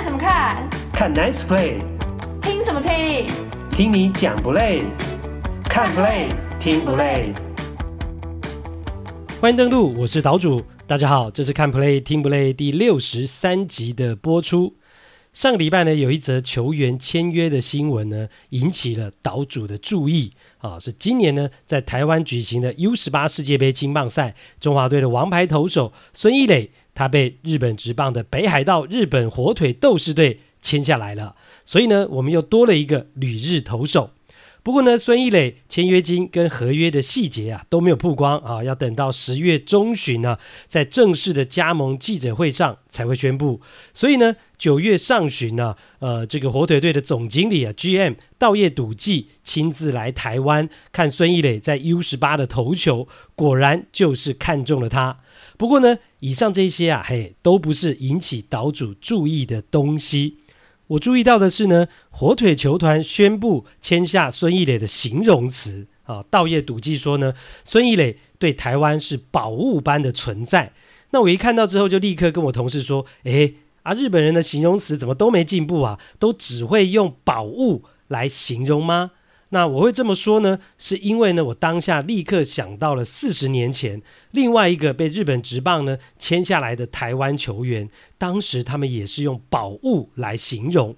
看什么看？看 Nice Play。听什么听？听你讲不累？看 Play 听不累？欢迎登录，我是岛主。大家好，这是看 Play 听不累第六十三集的播出。上个礼拜呢，有一则球员签约的新闻呢，引起了岛主的注意啊。是今年呢，在台湾举行的 U 十八世界杯青棒赛，中华队的王牌投手孙一磊，他被日本职棒的北海道日本火腿斗士队签下来了。所以呢，我们又多了一个旅日投手。不过呢，孙易磊签约金跟合约的细节啊都没有曝光啊，要等到十月中旬呢，在正式的加盟记者会上才会宣布。所以呢，九月上旬呢，呃，这个火腿队的总经理啊 GM 稻叶笃纪亲自来台湾看孙易磊在 U 十八的投球，果然就是看中了他。不过呢，以上这些啊，嘿，都不是引起岛主注意的东西。我注意到的是呢，火腿球团宣布签下孙艺磊的形容词啊，稻叶笃纪说呢，孙艺磊对台湾是宝物般的存在。那我一看到之后，就立刻跟我同事说，诶，啊，日本人的形容词怎么都没进步啊？都只会用宝物来形容吗？那我会这么说呢，是因为呢，我当下立刻想到了四十年前另外一个被日本职棒呢签下来的台湾球员，当时他们也是用宝物来形容。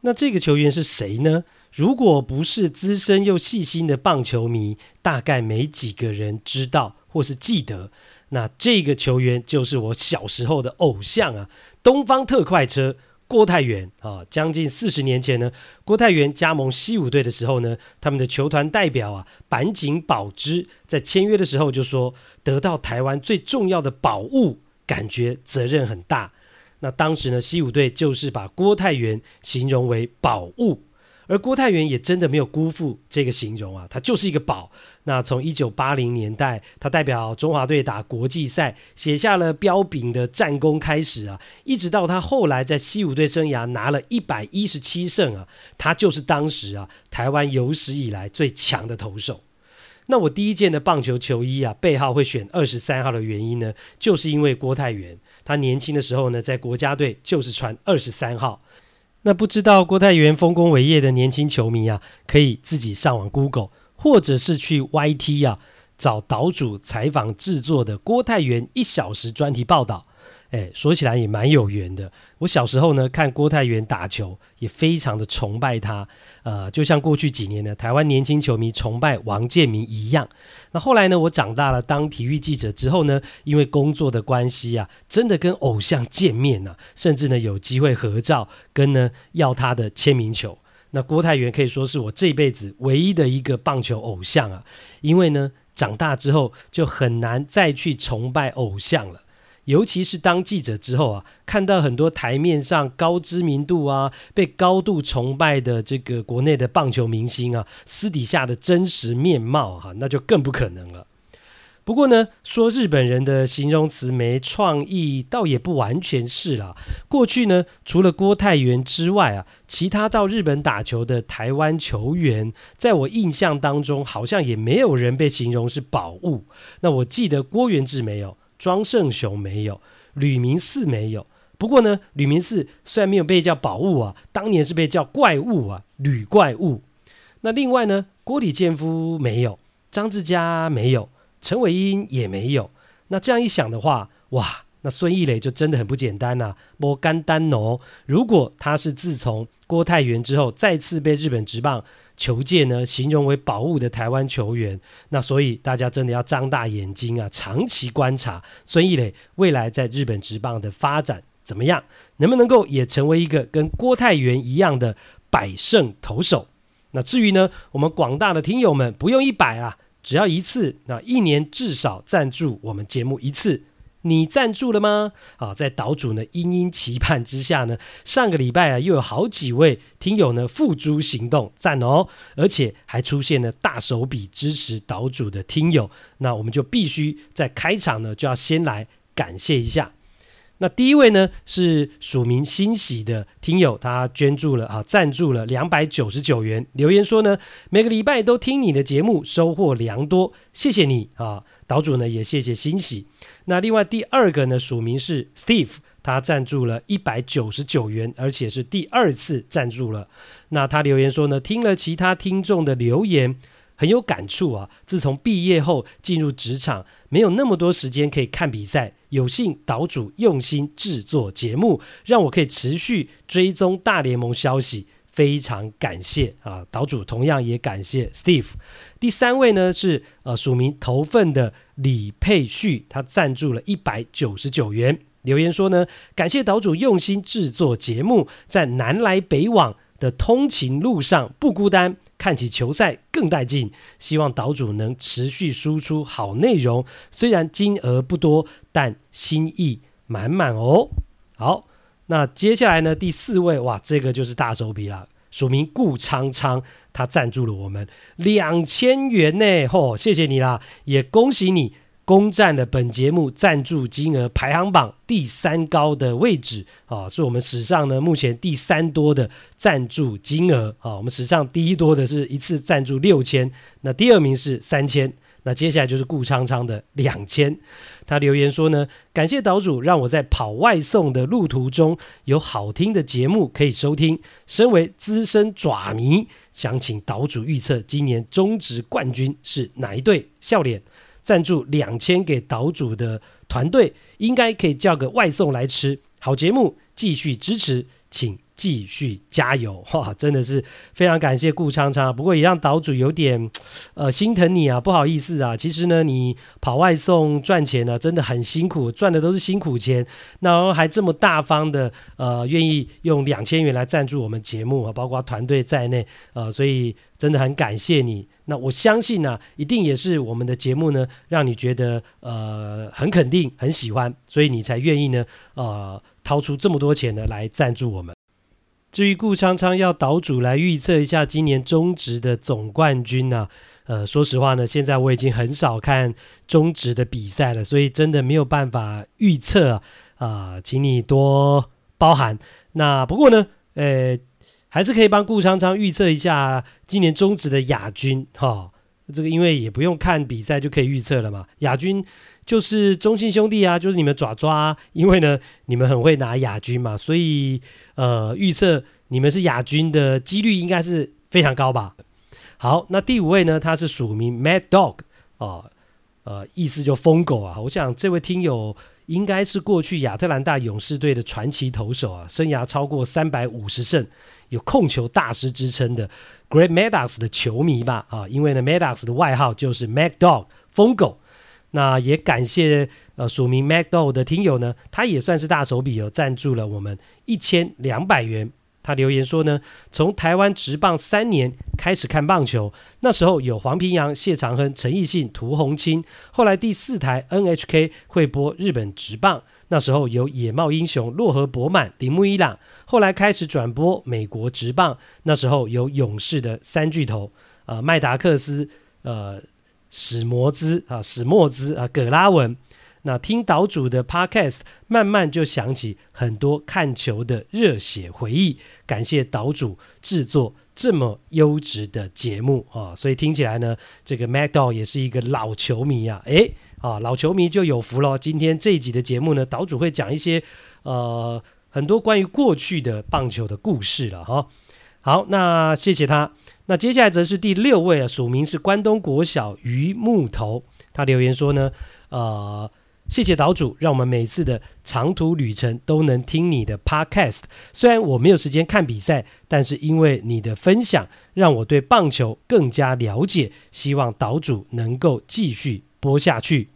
那这个球员是谁呢？如果不是资深又细心的棒球迷，大概没几个人知道或是记得。那这个球员就是我小时候的偶像啊，东方特快车。郭泰源啊，将近四十年前呢，郭泰源加盟西武队的时候呢，他们的球团代表啊板井保之在签约的时候就说，得到台湾最重要的宝物，感觉责任很大。那当时呢，西武队就是把郭泰源形容为宝物。而郭泰源也真的没有辜负这个形容啊，他就是一个宝。那从一九八零年代，他代表中华队打国际赛，写下了彪炳的战功开始啊，一直到他后来在西武队生涯拿了一百一十七胜啊，他就是当时啊台湾有史以来最强的投手。那我第一件的棒球球衣啊，背号会选二十三号的原因呢，就是因为郭泰源，他年轻的时候呢，在国家队就是穿二十三号。那不知道郭泰源丰功伟业的年轻球迷啊，可以自己上网 Google，或者是去 YT 啊，找岛主采访制作的郭泰源一小时专题报道。哎，说起来也蛮有缘的。我小时候呢，看郭泰源打球，也非常的崇拜他。呃，就像过去几年呢，台湾年轻球迷崇拜王建民一样。那后来呢，我长大了，当体育记者之后呢，因为工作的关系啊，真的跟偶像见面啊，甚至呢有机会合照，跟呢要他的签名球。那郭泰源可以说是我这辈子唯一的一个棒球偶像啊，因为呢长大之后就很难再去崇拜偶像了。尤其是当记者之后啊，看到很多台面上高知名度啊、被高度崇拜的这个国内的棒球明星啊，私底下的真实面貌哈、那就更不可能了。不过呢，说日本人的形容词没创意，倒也不完全是啦。过去呢，除了郭泰源之外啊，其他到日本打球的台湾球员，在我印象当中，好像也没有人被形容是宝物。那我记得郭源治没有。庄胜雄没有，吕明嗣没有。不过呢，吕明嗣虽然没有被叫宝物啊，当年是被叫怪物啊，吕怪物。那另外呢，郭李建夫没有，张志家没有，陈伟英也没有。那这样一想的话，哇，那孙易磊就真的很不简单呐、啊，不简单哦。如果他是自从郭泰源之后，再次被日本职棒。球界呢，形容为宝物的台湾球员，那所以大家真的要张大眼睛啊，长期观察孙易磊未来在日本职棒的发展怎么样，能不能够也成为一个跟郭泰源一样的百胜投手？那至于呢，我们广大的听友们不用一百啊，只要一次，那一年至少赞助我们节目一次。你赞助了吗？啊，在岛主呢殷殷期盼之下呢，上个礼拜啊又有好几位听友呢付诸行动，赞哦，而且还出现了大手笔支持岛主的听友，那我们就必须在开场呢就要先来感谢一下。那第一位呢是署名欣喜的听友，他捐助了啊，赞助了两百九十九元，留言说呢，每个礼拜都听你的节目，收获良多，谢谢你啊，岛主呢也谢谢欣喜。那另外第二个呢署名是 Steve，他赞助了一百九十九元，而且是第二次赞助了。那他留言说呢，听了其他听众的留言，很有感触啊。自从毕业后进入职场，没有那么多时间可以看比赛，有幸岛主用心制作节目，让我可以持续追踪大联盟消息。非常感谢啊，岛主同样也感谢 Steve。第三位呢是呃署名头份的李佩旭，他赞助了一百九十九元，留言说呢，感谢岛主用心制作节目，在南来北往的通勤路上不孤单，看起球赛更带劲。希望岛主能持续输出好内容，虽然金额不多，但心意满满哦。好。那接下来呢？第四位，哇，这个就是大手笔了，署名顾昌昌，他赞助了我们两千元呢，嚯、哦，谢谢你啦，也恭喜你攻占了本节目赞助金额排行榜第三高的位置啊、哦，是我们史上呢目前第三多的赞助金额啊、哦，我们史上第一多的是一次赞助六千，那第二名是三千。那接下来就是顾昌昌的两千，他留言说呢，感谢岛主让我在跑外送的路途中有好听的节目可以收听。身为资深爪迷，想请岛主预测今年中职冠军是哪一队？笑脸赞助两千给岛主的团队，应该可以叫个外送来吃。好节目，继续支持，请。继续加油 哇！真的是非常感谢顾昌昌，不过也让岛主有点 呃心疼你啊，不好意思啊。其实呢，你跑外送赚钱呢，真的很辛苦，赚的都是辛苦钱，那还这么大方的呃，愿意用两千元来赞助我们节目啊，包括团队在内呃，所以真的很感谢你。那我相信呢、一定也是我们的节目呢，让你觉得呃很肯定、很喜欢，所以你才愿意呢呃掏出这么多钱呢来赞助我们。至于顾昌昌要岛主来预测一下今年中职的总冠军呢、呃，说实话呢，现在我已经很少看中职的比赛了，所以真的没有办法预测啊，请你多包涵。那不过呢，呃，还是可以帮顾昌昌预测一下今年中职的亚军哈、这个因为也不用看比赛就可以预测了嘛，亚军就是中信兄弟啊，就是你们爪爪啊，因为呢你们很会拿亚军嘛，所以呃预测你们是亚军的几率应该是非常高吧。好，那第五位呢，他是署名 Mad Dog 哦，呃意思就疯狗啊，我想这位听友应该是过去亚特兰大勇士队的传奇投手啊，生涯超过三百五十胜。有控球大师之称的 Great Maddox 的球迷吧，啊，因为呢 Maddox 的外号就是 Mad Dog 疯狗。那也感谢呃署名 Mad Dog 的听友呢，他也算是大手笔哦，赞助了我们一千两百元。他留言说呢，从台湾职棒三年开始看棒球，那时候有黄平洋、谢长亨、陈奕迅、涂红青，后来第四台 NHK 会播日本职棒。那时候有野茂英雄、洛河博满、铃木一朗，后来开始转播美国职棒。那时候有勇士的三巨头，呃，麦达克斯、呃，史摩兹啊，史莫兹啊，葛拉文。那听岛主的 Podcast，慢慢就想起很多看球的热血回忆。感谢岛主制作这么优质的节目啊，所以听起来呢，这个 Mac Dog 也是一个老球迷啊，诶。啊，老球迷就有福了。今天这一集的节目呢，岛主会讲一些呃很多关于过去的棒球的故事了哈。好，那谢谢他。那接下来则是第六位啊，署名是关东国小于木头，他留言说呢，呃，谢谢岛主，让我们每次的长途旅程都能听你的 Podcast。虽然我没有时间看比赛，但是因为你的分享，让我对棒球更加了解。希望岛主能够继续。播下去，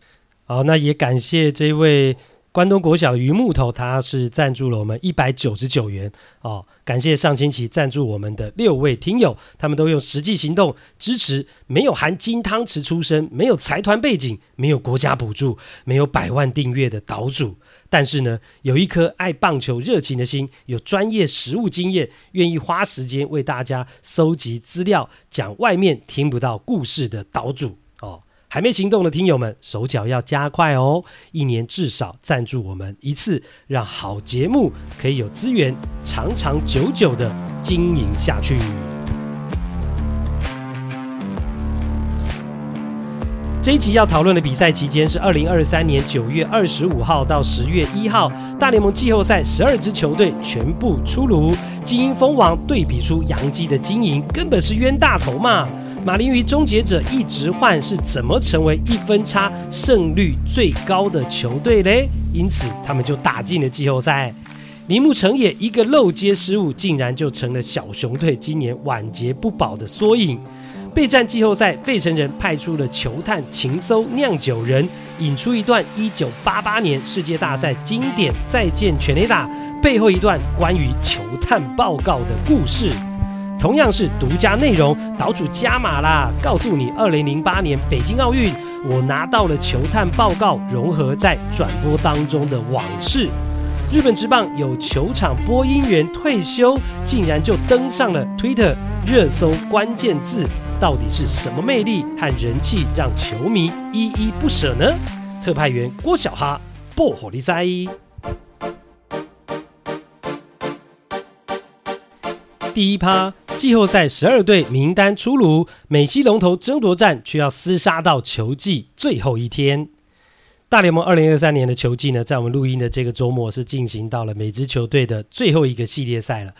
好，那也感谢这位关东国小的榆木头，他是赞助了我们一百九十九元哦。感谢上星期赞助我们的六位听友，他们都用实际行动支持没有含金汤匙出身、没有财团背景、没有国家补助、没有百万订阅的岛主，但是呢，有一颗爱棒球热情的心，有专业实务经验，愿意花时间为大家搜集资料，讲外面听不到故事的岛主。还没行动的听友们，手脚要加快哦！一年至少赞助我们一次，让好节目可以有资源长长久久的经营下去。这一集要讨论的比赛期间是二零二三年九月二十五号到十月一号。大联盟季后赛十二支球队全部出炉，精英蜂王对比出洋基的经营，根本是冤大头嘛！马林鱼终结者一直换是怎么成为一分差胜率最高的球队嘞？因此他们就打进了季后赛。铃木成也一个漏接失误，竟然就成了小熊队今年晚节不保的缩影。备战季后赛，费城人派出了球探情搜酿酒人，引出一段一九八八年世界大赛经典再见全垒打背后一段关于球探报告的故事。同样是独家内容，岛主加码啦，告诉你二零零八年北京奥运，我拿到了球探报告融合在转播当中的往事。日本职棒有球场播音员退休，竟然就登上了 Twitter 热搜关键字。到底是什么魅力和人气让球迷依依不舍呢？特派员郭小哈，报虎哩知。第一趴，季后赛十二队名单出炉，美西龙头争夺战却要厮杀到球季最后一天。大联盟二零二三年的球季呢，在我们录音的这个周末是进行到了每支球队的最后一个系列赛了。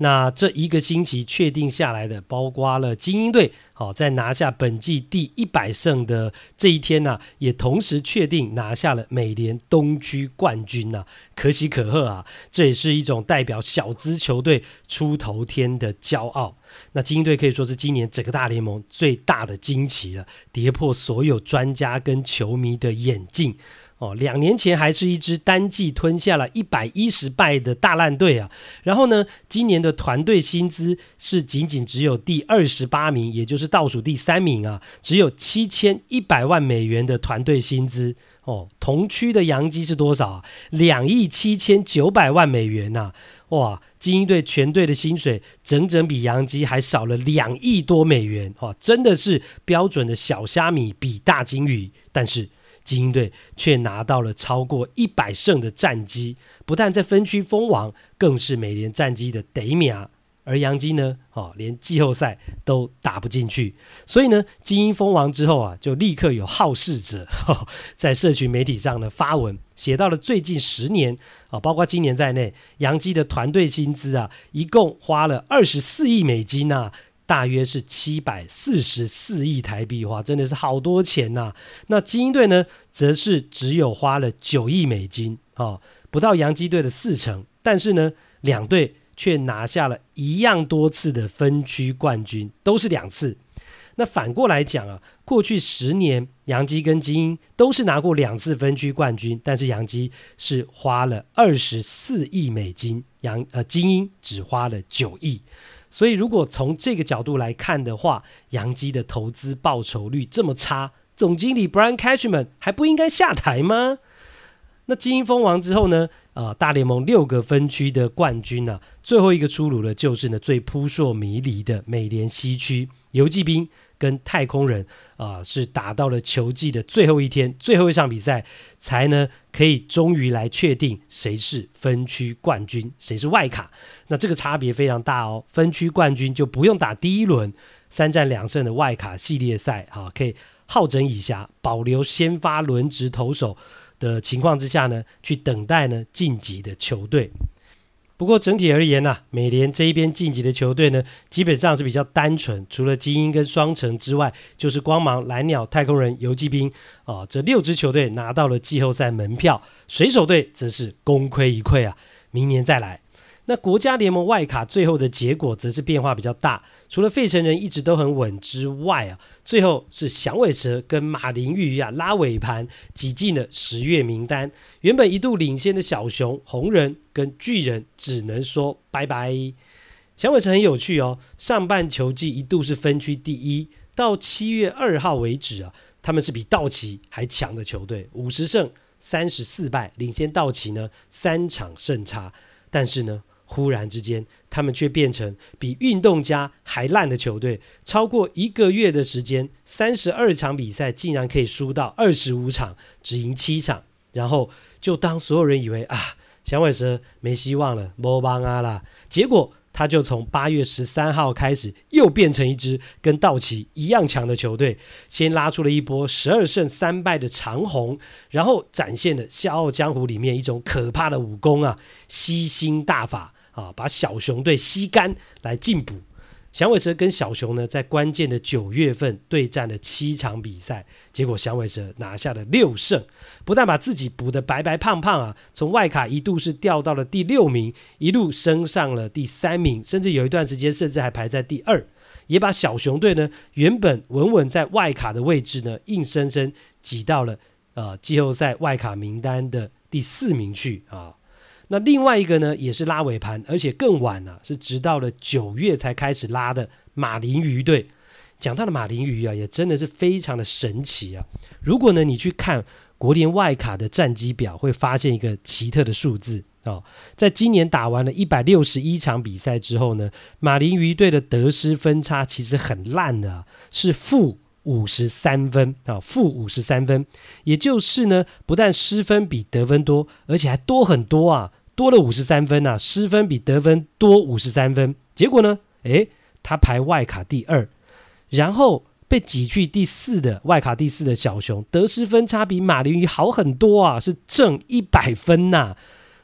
那这一个星期确定下来的，包括了精英队，好，在拿下本季第一百胜的这一天呢、也同时确定拿下了美联东区冠军呐、可喜可贺啊！这也是一种代表小资球队出头天的骄傲。那精英队可以说是今年整个大联盟最大的惊奇了，跌破所有专家跟球迷的眼镜。哦，两年前还是一支单季吞下了一百一十败的大烂队啊，然后呢，今年的团队薪资是仅仅只有第二十八名，也就是倒数第三名啊，只有七千一百万美元的团队薪资哦。同区的洋基是多少啊？两亿七千九百万美元呐、啊！哇，精英队全队的薪水整整比洋基还少了两亿多美元，哇，真的是标准的小虾米比大鲸鱼，但是。精英队却拿到了超过一百胜的战绩，不但在分区封王，更是美联战绩的第一名。而洋基呢，哦，连季后赛都打不进去。所以呢，精英封王之后啊，就立刻有好事者在社群媒体上呢发文，写到了最近十年啊，包括今年在内，洋基的团队薪资啊，一共花了二十四亿美金呐、啊。大约是七百四十四亿台币，哇，真的是好多钱呐、那精英队呢，则是只有花了九亿美金，哦，不到洋基队的四成，但是呢，两队却拿下了一样多次的分区冠军，都是两次。那反过来讲啊，过去十年，洋基跟精英都是拿过两次分区冠军，但是洋基是花了二十四亿美金，洋呃精英只花了九亿。所以，如果从这个角度来看的话，洋基的投资报酬率这么差，总经理 Brian Cashman 还不应该下台吗？那金莺封王之后呢？呃，大联盟六个分区的冠军呢、啊，最后一个出炉的就是呢最扑朔迷离的美联西区，游骑兵。跟太空人啊、是打到了球季的最后一天，最后一场比赛，才呢可以终于来确定谁是分区冠军，谁是外卡。那这个差别非常大哦，分区冠军就不用打第一轮三战两胜的外卡系列赛啊，可以好整以暇，保留先发轮值投手的情况之下呢，去等待呢晋级的球队。不过整体而言呢、美联这一边晋级的球队呢，基本上是比较单纯，除了金莺跟双城之外，就是光芒、蓝鸟、太空人、游击兵啊，这六支球队拿到了季后赛门票，水手队则是功亏一篑啊，明年再来。那国家联盟外卡最后的结果则是变化比较大，除了费城人一直都很稳之外啊，最后是响尾蛇跟马林鱼啊拉尾盘挤进了十月名单。原本一度领先的小熊、红人跟巨人只能说拜拜。响尾蛇很有趣哦，上半球季一度是分区第一，到七月二号为止啊，他们是比道奇还强的球队，五十胜三十四败，领先道奇呢三场胜差，但是呢。忽然之间，他们却变成比运动家还烂的球队。超过一个月的时间，三十二场比赛竟然可以输到二十五场，只赢七场。然后就当所有人以为啊，响尾蛇没希望了，没帮啊啦。结果他就从八月十三号开始，又变成一支跟道奇一样强的球队，先拉出了一波十二胜三败的长虹，然后展现了《笑傲江湖》里面一种可怕的武功啊，吸星大法啊，把小熊队吸干来进补。响尾蛇跟小熊呢，在关键的九月份对战了七场比赛，结果响尾蛇拿下了六胜，不但把自己补得白白胖胖啊，从外卡一度是掉到了第六名，一路升上了第三名，甚至有一段时间甚至还排在第二，也把小熊队呢原本稳稳在外卡的位置呢，硬生生挤到了呃季后赛外卡名单的第四名去啊。那另外一个呢，也是拉尾盘，而且更晚了，是直到了九月才开始拉的马林鱼队。讲到了马林鱼啊，也真的是非常的神奇啊。如果呢，你去看国联外卡的战绩表，会发现一个奇特的数字哦。在今年打完了一百六十一场比赛之后呢，马林鱼队的得失分差其实很烂的，是负五十三分啊，负五十三分。也就是呢，不但失分比得分多，而且还多很多啊。多了五十三分呐、失分比得分多五十三分，结果呢？诶，他排外卡第二，然后被挤去第四的外卡第四的小熊，得失分差比马林鱼好很多啊，是正一百分呐、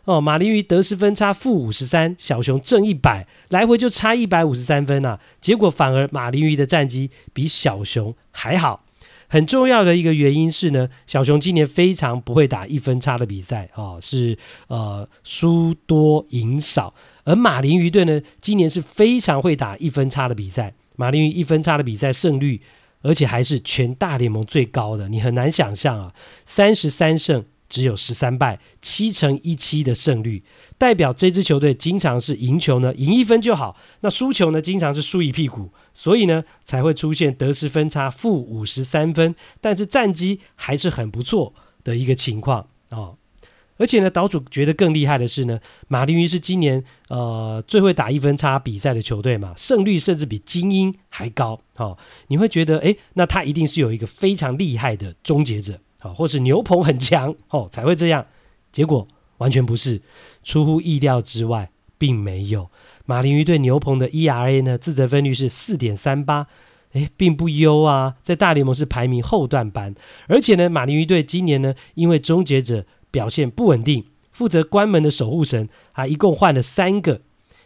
哦，马林鱼得失分差负五十三，小熊正一百，来回就差一百五十三分呐、结果反而马林鱼的战绩比小熊还好。很重要的一个原因是呢，小熊今年非常不会打一分差的比赛、哦，是呃输多赢少，而马林鱼队呢，今年是非常会打一分差的比赛，马林鱼一分差的比赛胜率，而且还是全大联盟最高的，你很难想象啊，三十三胜。只有十三败，七乘一七的胜率，代表这支球队经常是赢球呢，赢一分就好；那输球呢，经常是输一屁股，所以呢，才会出现得失分差负五十三分，但是战绩还是很不错的一个情况啊、哦。而且呢，岛主觉得更厉害的是呢，马林鱼是今年呃最会打一分差比赛的球队嘛，胜率甚至比精英还高。哦，你会觉得，诶，那他一定是有一个非常厉害的终结者。啊或是牛棚很强哦，才会这样。结果完全不是，出乎意料之外，并没有。马林鱼对牛棚的 ERA 呢，自责分率是四点三八，诶，并不优啊，在大联盟是排名后段班。而且呢，马林鱼队今年呢，因为终结者表现不稳定，负责关门的守护神啊，一共换了三个。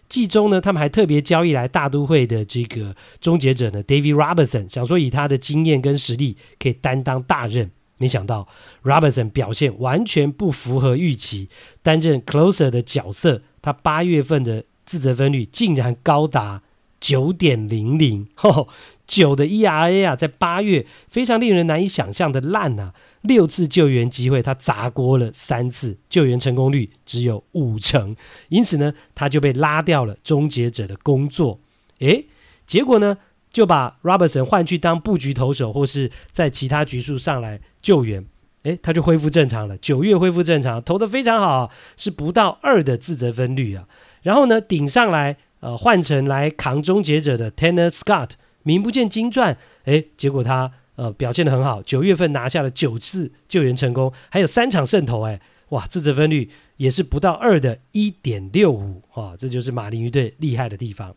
季中呢，他们还特别交易来大都会的这个终结者呢，David Robertson，想说以他的经验跟实力，可以担当大任。没想到 Robertson 表现完全不符合预期，担任 closer 的角色，他八月份的自责分率竟然高达九点零零，九的 ERA 啊，在八月非常令人难以想象的烂啊！六次救援机会他砸锅了三次，救援成功率只有五成，因此呢，他就被拉掉了终结者的工作。诶，结果呢？就把 Robertson 换去当布局投手，或是在其他局数上来救援，诶，他就恢复正常了。九月恢复正常，投的非常好，是不到二的自责分率啊。然后呢，顶上来，呃，换成来扛终结者的 Tanner Scott，名不见经传，诶，结果他呃表现得很好，九月份拿下了九次救援成功，还有三场胜投，诶，哇，自责分率也是不到二的一点六五，哇，这就是马林鱼队厉害的地方。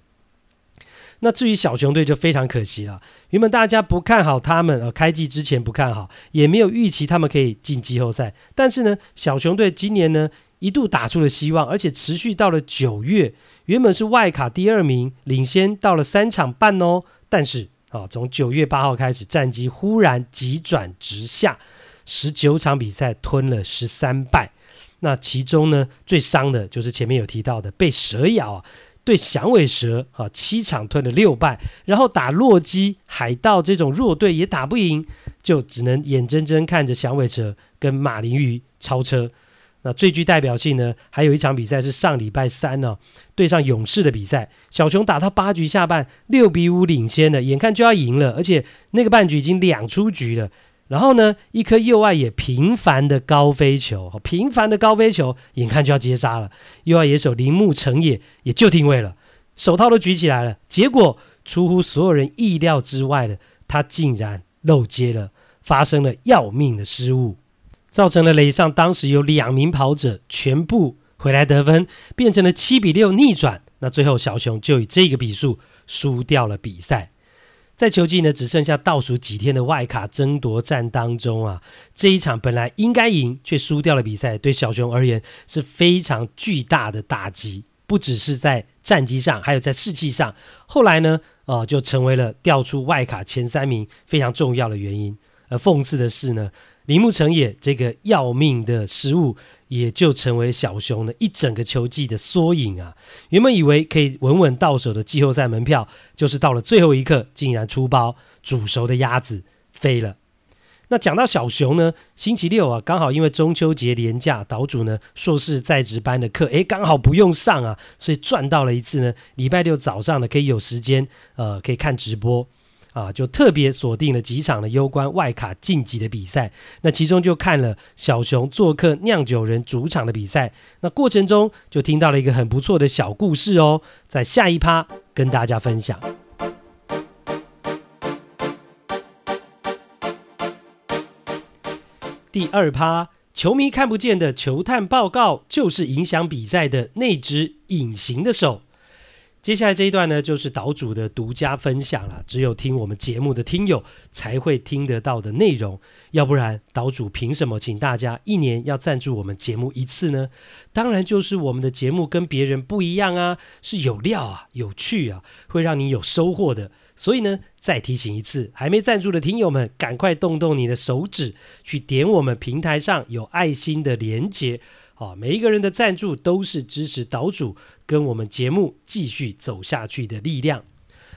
那至于小熊队就非常可惜了，原本大家不看好他们，呃，开季之前不看好，也没有预期他们可以进季后赛。但是呢，小熊队今年呢一度打出了希望，而且持续到了九月，原本是外卡第二名，领先到了三场半哦。但是啊，从九月八号开始，战绩忽然急转直下，十九场比赛吞了十三败。那其中呢，最伤的就是前面有提到的被蛇咬啊。对响尾蛇啊，七场吞了六败，然后打洛基、海盗这种弱队也打不赢，就只能眼睁睁看着响尾蛇跟马林鱼超车。那最具代表性呢，还有一场比赛是上礼拜三呢、对上勇士的比赛，小熊打到八局下半六比五领先了，眼看就要赢了，而且那个半局已经两出局了。然后呢，一颗右外野平凡的高飞球，平凡的高飞球，眼看就要接杀了。右外野手铃木诚也也就定位了，手套都举起来了。结果出乎所有人意料之外的，他竟然漏接了，发生了要命的失误，造成了垒上当时有两名跑者全部回来得分，变成了七比六逆转，那最后小熊就以这个比数输掉了比赛。在球季呢只剩下倒数几天的外卡争夺战当中啊，这一场本来应该赢却输掉了比赛，对小熊而言是非常巨大的打击。不只是在战绩上，还有在士气上。后来呢，呃，就成为了调出外卡前三名非常重要的原因。而讽刺的是呢，铃木成也这个要命的失误，也就成为小熊的一整个球季的缩影啊。原本以为可以稳稳到手的季后赛门票，就是到了最后一刻，竟然出包，煮熟的鸭子飞了。那讲到小熊呢，星期六啊，刚好因为中秋节连假，岛主呢硕士在职班的课，诶，刚好不用上啊，所以赚到了一次呢，礼拜六早上呢可以有时间，呃，可以看直播啊，就特别锁定了几场的攸关外卡晋级的比赛。那其中就看了小熊做客酿酒人主场的比赛，那过程中就听到了一个很不错的小故事哦，在下一趴跟大家分享。第二趴，球迷看不见的球探报告，就是影响比赛的那只隐形的手。接下来这一段呢，就是岛主的独家分享了，只有听我们节目的听友才会听得到的内容。要不然，岛主凭什么请大家一年要赞助我们节目一次呢？当然就是我们的节目跟别人不一样啊，是有料啊，有趣啊，会让你有收获的。所以呢，再提醒一次，还没赞助的听友们，赶快动动你的手指，去点我们平台上有爱心的连接。啊，每一个人的赞助都是支持岛主跟我们节目继续走下去的力量。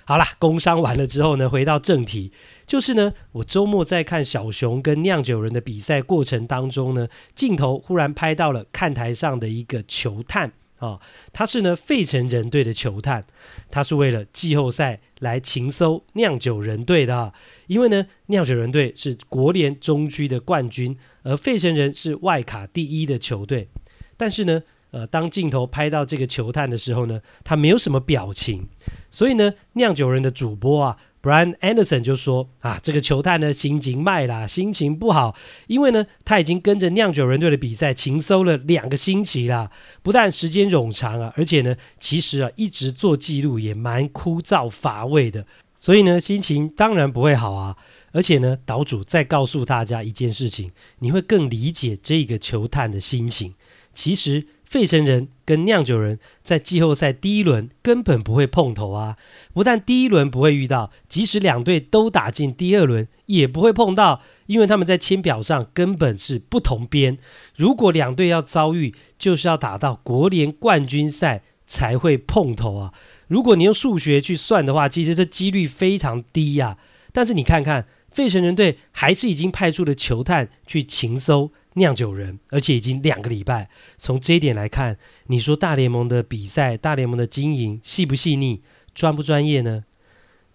好啦，工商完了之后呢，回到正题，就是呢，我周末在看小熊跟酿酒人的比赛过程当中呢，镜头忽然拍到了看台上的一个球探。啊，他是呢费城人队的球探，他是为了季后赛来情搜酿酒人队的。因为呢，酿酒人队是国联中区的冠军，而费城人是外卡第一的球队。但是呢，呃，当镜头拍到这个球探的时候呢，他没有什么表情，所以呢，酿酒人的主播啊。Brian Anderson 就说：“啊，这个球探呢，心情卖啦，心情不好，因为呢，他已经跟着酿酒人队的比赛情搜了两个星期啦，不但时间冗长啊，而且呢，其实啊，一直做记录也蛮枯燥乏味的，所以呢，心情当然不会好啊。而且呢，岛主再告诉大家一件事情，你会更理解这个球探的心情。其实。”费城人跟酿酒人在季后赛第一轮根本不会碰头啊！不但第一轮不会遇到，即使两队都打进第二轮也不会碰到，因为他们在签表上根本是不同边。如果两队要遭遇，就是要打到国联冠军赛才会碰头啊！如果你用数学去算的话，其实这几率非常低呀。但是你看看，费城人队还是已经派出了球探去勤搜。酿酒人，而且已经两个礼拜。从这一点来看，你说大联盟的比赛、大联盟的经营细不细腻、专不专业呢？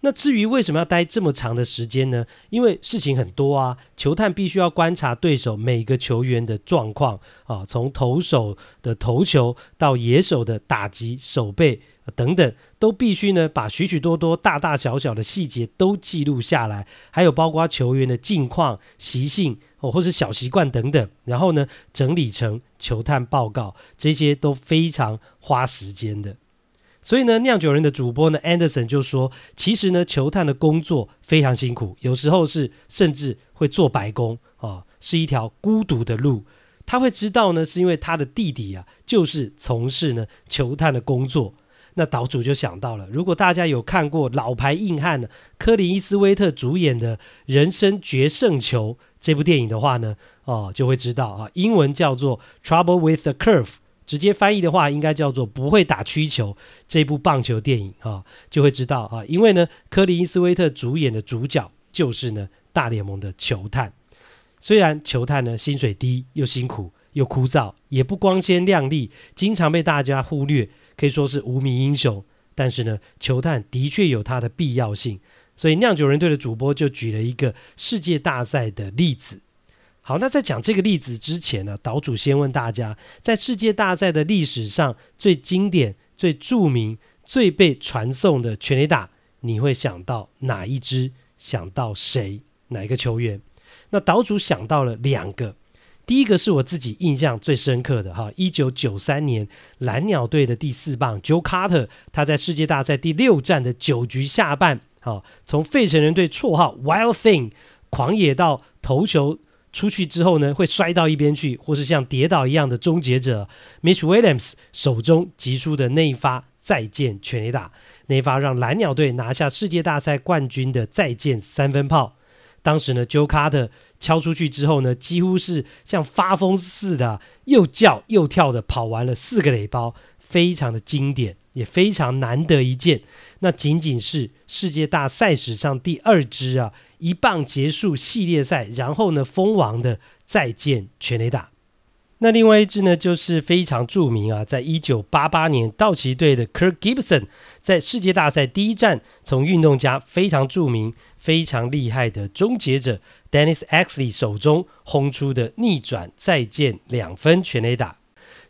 那至于为什么要待这么长的时间呢？因为事情很多啊，球探必须要观察对手每个球员的状况啊，从投手的投球到野手的打击、守备。等等，都必须呢把许许多多大大小小的细节都记录下来，还有包括球员的近况、习性哦，或是小习惯等等，然后呢整理成球探报告，这些都非常花时间的。所以呢，酿酒人的主播呢，Anderson 就说，其实呢，球探的工作非常辛苦，有时候是甚至会做白工啊、哦，是一条孤独的路。他会知道呢，是因为他的弟弟啊，就是从事呢球探的工作。那岛主就想到了，如果大家有看过老牌硬汉柯林伊斯威特主演的《人生决胜球》这部电影的话呢，哦，就会知道啊，英文叫做《Trouble with the Curve》，直接翻译的话应该叫做“不会打曲球”这部棒球电影啊，就会知道啊，因为呢，柯林伊斯威特主演的主角就是呢大联盟的球探，虽然球探呢薪水低又辛苦。又枯燥，也不光鲜亮丽，经常被大家忽略，可以说是无名英雄。但是呢，球探的确有它的必要性。所以酿酒人队的主播就举了一个世界大赛的例子。好，那在讲这个例子之前呢，岛主先问大家，在世界大赛的历史上最经典、最著名、最被传颂的全垒打，你会想到哪一支？想到谁？哪一个球员？那岛主想到了两个。第一个是我自己印象最深刻的哈，一九九三年蓝鸟队的第四棒 Joe Carter，他在世界大赛第六战的九局下半，好，从费城人队绰号 Wild Thing 狂野到投球出去之后呢，会摔到一边去，或是像跌倒一样的终结者 Mitch Williams 手中击出的那一发再见全垒打，那一发让蓝鸟队拿下世界大赛冠军的再见三分炮。当时呢，Joe Carter 敲出去之后呢，几乎是像发疯似的，又叫又跳的跑完了四个垒包，非常的经典，也非常难得一见。那仅仅是世界大赛史上第二支啊，一棒结束系列赛，然后呢封王的再见全垒打。那另外一支呢，就是非常著名啊，在一九八八年道奇队的 Kirk Gibson，在世界大赛第一站，从运动家非常著名、非常厉害的终结者 Dennis Axley 手中轰出的逆转再见两分全垒打。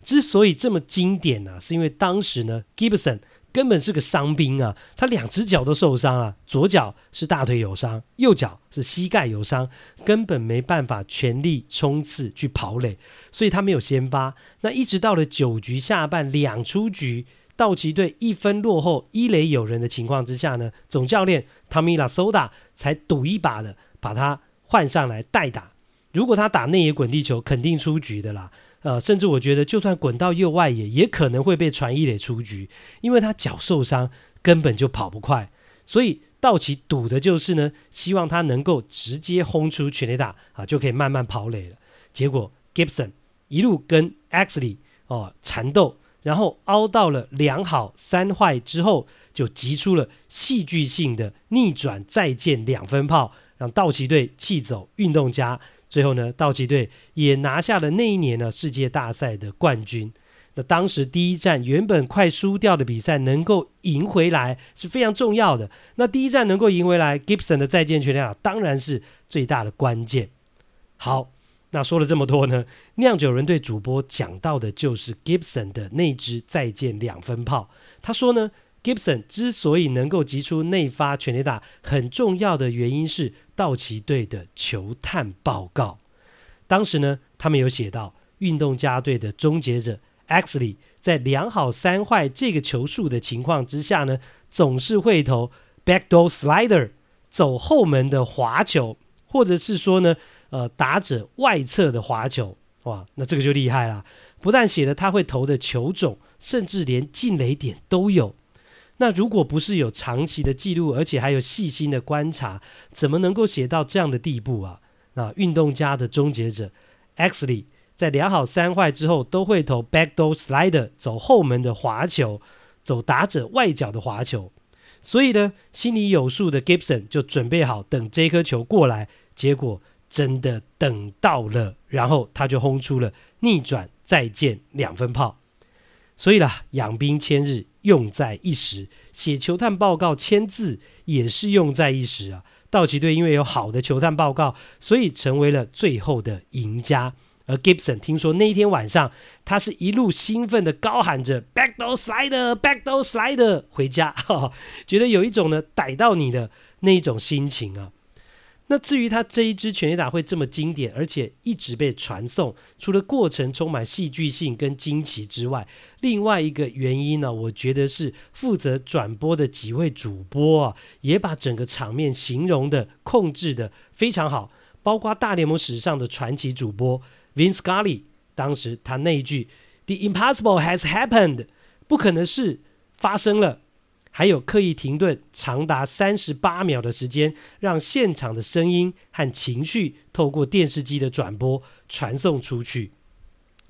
之所以这么经典呢、是因为当时呢，Gibson。根本是个伤兵啊！他两只脚都受伤了，左脚是大腿有伤，右脚是膝盖有伤，根本没办法全力冲刺去跑垒，所以他没有先发。那一直到了九局下半两出局，道奇队一分落后，一垒有人的情况之下呢，总教练 Tommy Lasorda 才赌一把的把他换上来代打。如果他打内野滚地球，肯定出局的啦。呃，甚至我觉得，就算滚到右外野，也可能会被传一垒出局，因为他脚受伤，根本就跑不快。所以道奇赌的就是呢，希望他能够直接轰出全垒打啊，就可以慢慢跑垒了。结果 Gibson 一路跟 Eckley 哦缠斗，然后凹到了两好三坏之后，就击出了戏剧性的逆转再见两分炮，让道奇队气走运动家。最后呢，道奇队也拿下了那一年呢世界大赛的冠军。那当时第一战原本快输掉的比赛能够赢回来是非常重要的。那第一战能够赢回来，Gibson 的再见全垒打当然是最大的关键。好，那说了这么多呢，酿酒人队主播讲到的就是 Gibson 的那支再见两分炮。他说呢。Gibson 之所以能够击出内发全垒打，很重要的原因是道奇队的球探报告。当时呢，他们有写到，运动家队的终结者 Xley 在两好三坏这个球数的情况之下呢，总是会投 backdoor slider 走后门的滑球，或者是说呢，呃，打者外侧的滑球。哇，那这个就厉害了，不但写了他会投的球种，甚至连进垒点都有。那如果不是有长期的记录，而且还有细心的观察，怎么能够写到这样的地步啊？那运动家的终结者 Xley 在两好三坏之后，都会投 backdoor slider 走后门的滑球，走打者外角的滑球。所以呢，心里有数的 Gibson 就准备好等这颗球过来，结果真的等到了，然后他就轰出了逆转再见两分炮。所以啦，养兵千日。用在一时，写球探报告签字也是用在一时啊。道奇队因为有好的球探报告，所以成为了最后的赢家。而 Gibson 听说那一天晚上，他是一路兴奋的高喊着 “Backdoor Slider, Backdoor Slider” 回家，哈哈，觉得有一种呢逮到你的那一种心情啊。那至于他这一支全垒打会这么经典，而且一直被传颂，除了过程充满戏剧性跟惊奇之外，另外一个原因呢，我觉得是负责转播的几位主播啊，也把整个场面形容的控制的非常好，包括大联盟史上的传奇主播 Vin Scully，当时他那一句 “The impossible has happened”，不可能是发生了。还有刻意停顿长达三十八秒的时间，让现场的声音和情绪透过电视机的转播传送出去。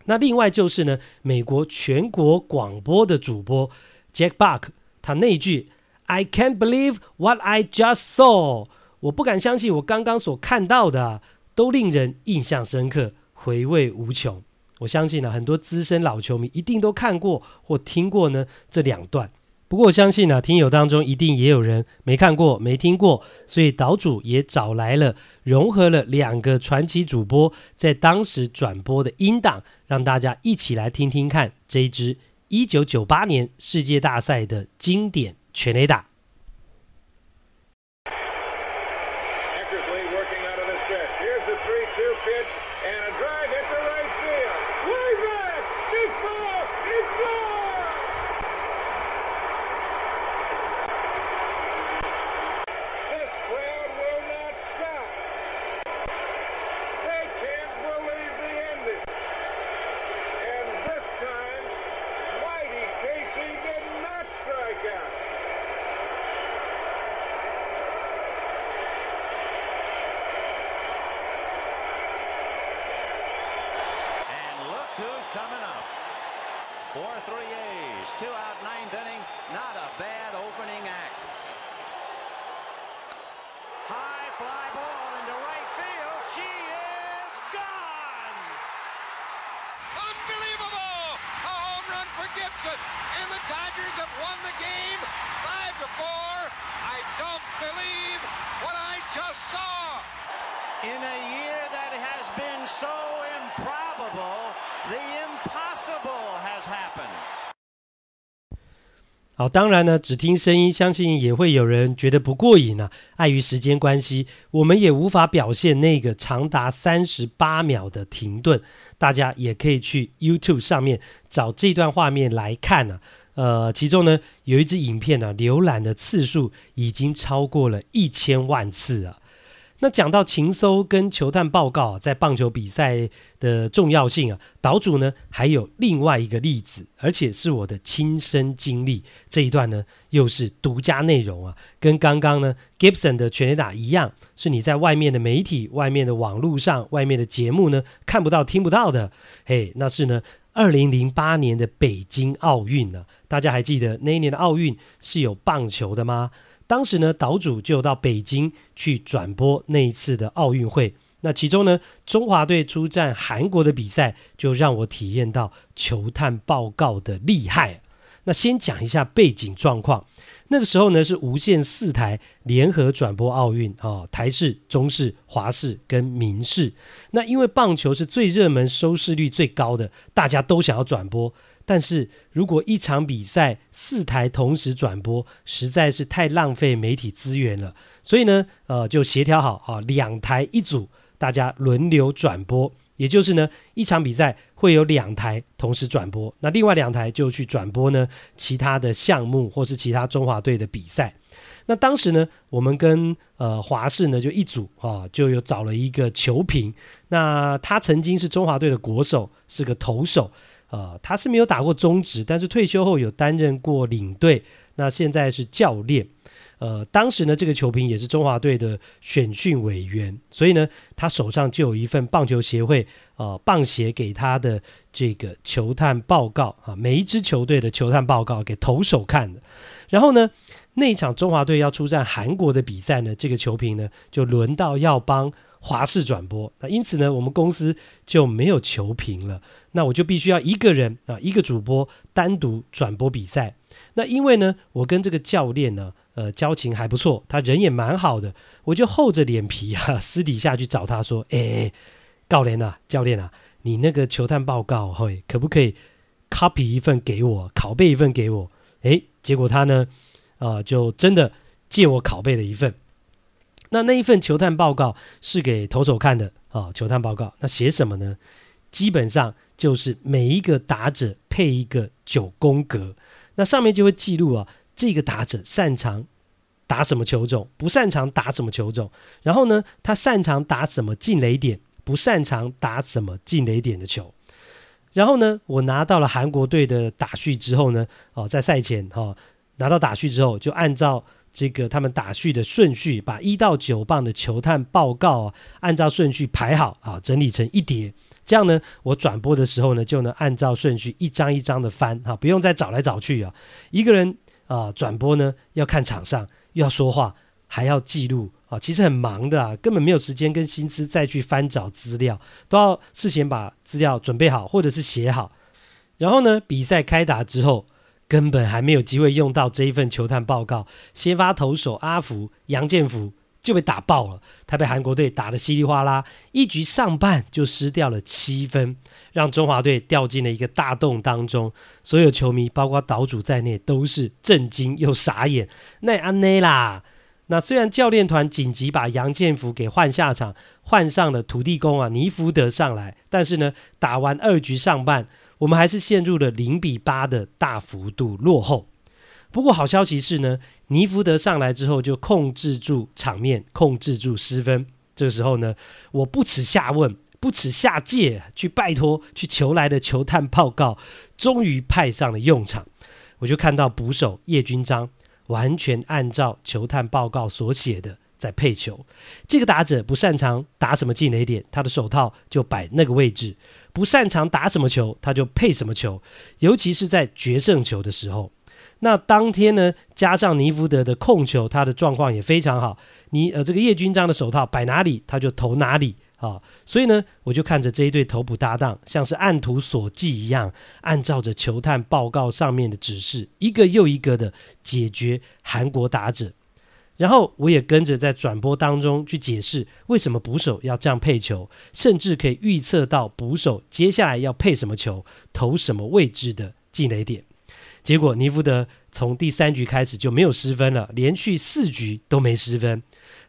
那另外就是呢，美国全国广播的主播 Jack Buck，他那句 “I can't believe what I just saw”，我不敢相信我刚刚所看到的，都令人印象深刻，回味无穷。我相信呢，很多资深老球迷一定都看过或听过呢这两段。不过我相信啊，听友当中一定也有人没看过、没听过，所以岛主也找来了融合了两个传奇主播在当时转播的音档，让大家一起来听听看这一支一九九八年世界大赛的经典全垒打。Gibson, and the Dodgers have won the game five to four. I don't believe what I just saw. In a year that has been so improbable, the impossible has happened. 好，当然呢，只听声音，相信也会有人觉得不过瘾啊。碍于时间关系，我们也无法表现那个长达三十八秒的停顿。大家也可以去 YouTube 上面找这段画面来看啊。呃，其中呢，有一支影片呢，浏览的次数已经超过了一千万次啊。那讲到情搜跟球探报告啊，在棒球比赛的重要性啊，岛主呢还有另外一个例子，而且是我的亲身经历。这一段呢又是独家内容啊，跟刚刚呢 Gibson 的全垒打一样，是你在外面的媒体、外面的网络上、外面的节目呢看不到、听不到的。嘿，那是呢，二零零八年的北京奥运呢，大家还记得那一年的奥运是有棒球的吗？当时呢，岛主就到北京去转播那一次的奥运会。那其中呢，中华队出战韩国的比赛，就让我体验到球探报告的厉害。那先讲一下背景状况。那个时候呢，是无线四台联合转播奥运啊、哦，台视、中视、华视跟民视。那因为棒球是最热门、收视率最高的，大家都想要转播。但是如果一场比赛四台同时转播，实在是太浪费媒体资源了。所以呢，呃，就协调好啊，两台一组，大家轮流转播。也就是呢，一场比赛会有两台同时转播，那另外两台就去转播呢其他的项目或是其他中华队的比赛。那当时呢，我们跟呃华视呢就一组啊，就有找了一个球评。那他曾经是中华队的国手，是个投手。呃，他是没有打过中职，但是退休后有担任过领队，那现在是教练。呃，当时呢，这个球评也是中华队的选训委员，所以呢，他手上就有一份棒球协会呃棒协给他的这个球探报告啊，每一支球队的球探报告给投手看的。然后呢，那一场中华队要出战韩国的比赛呢，这个球评呢就轮到要帮。华视转播，那因此呢，我们公司就没有球评了。那我就必须要一个人啊，一个主播单独转播比赛。那因为呢，我跟这个教练呢，呃，交情还不错，他人也蛮好的，我就厚着脸皮啊，私底下去找他说：“哎、教练啊，教练啊，你那个球探报告，会可不可以 copy 一份给我，拷贝一份给我？”哎，结果他呢，啊、就真的借我拷贝了一份。那那一份球探报告是给投手看的啊、球探报告那写什么呢？基本上就是每一个打者配一个九宫格，那上面就会记录啊，这个打者擅长打什么球种，不擅长打什么球种，然后呢，他擅长打什么进雷点，不擅长打什么进雷点的球。然后呢，我拿到了韩国队的打序之后呢，哦，在赛前哈、哦、拿到打序之后，就按照。这个他们打序的顺序，把一到九棒的球探报告啊，按照顺序排好啊，整理成一叠。这样呢，我转播的时候呢，就能按照顺序一张一张的翻哈，不用再找来找去啊。一个人啊，转播呢要看场上，又要说话，还要记录啊，其实很忙的啊，根本没有时间跟心思再去翻找资料，都要事先把资料准备好或者是写好。然后呢，比赛开打之后。根本还没有机会用到这一份球探报告，先发投手阿福杨建福就被打爆了，他被韩国队打得稀里哗啦，一局上半就失掉了七分，让中华队掉进了一个大洞当中。所有球迷，包括岛主在内，都是震惊又傻眼。那安内啦，那虽然教练团紧急把杨建福给换下场，换上了土地公啊尼福德上来，但是呢，打完二局上半。我们还是陷入了零比八的大幅度落后。不过好消息是呢，尼福德上来之后就控制住场面，控制住失分。这个时候呢，我不耻下问，不耻下界，去拜托去求来的球探报告，终于派上了用场。我就看到捕手叶君璋完全按照球探报告所写的在配球。这个打者不擅长打什么进垒点，他的手套就摆那个位置。不擅长打什么球，他就配什么球，尤其是在决胜球的时候。那当天呢，加上尼福德的控球，他的状况也非常好。你呃，这个叶君璋的手套摆哪里，他就投哪里啊，所以呢，我就看着这一对投捕搭档，像是按图索骥一样，按照着球探报告上面的指示，一个又一个的解决韩国打者。然后我也跟着在转播当中去解释为什么捕手要这样配球，甚至可以预测到捕手接下来要配什么球，投什么位置的进垒点。结果尼福德从第三局开始就没有失分了，连续四局都没失分。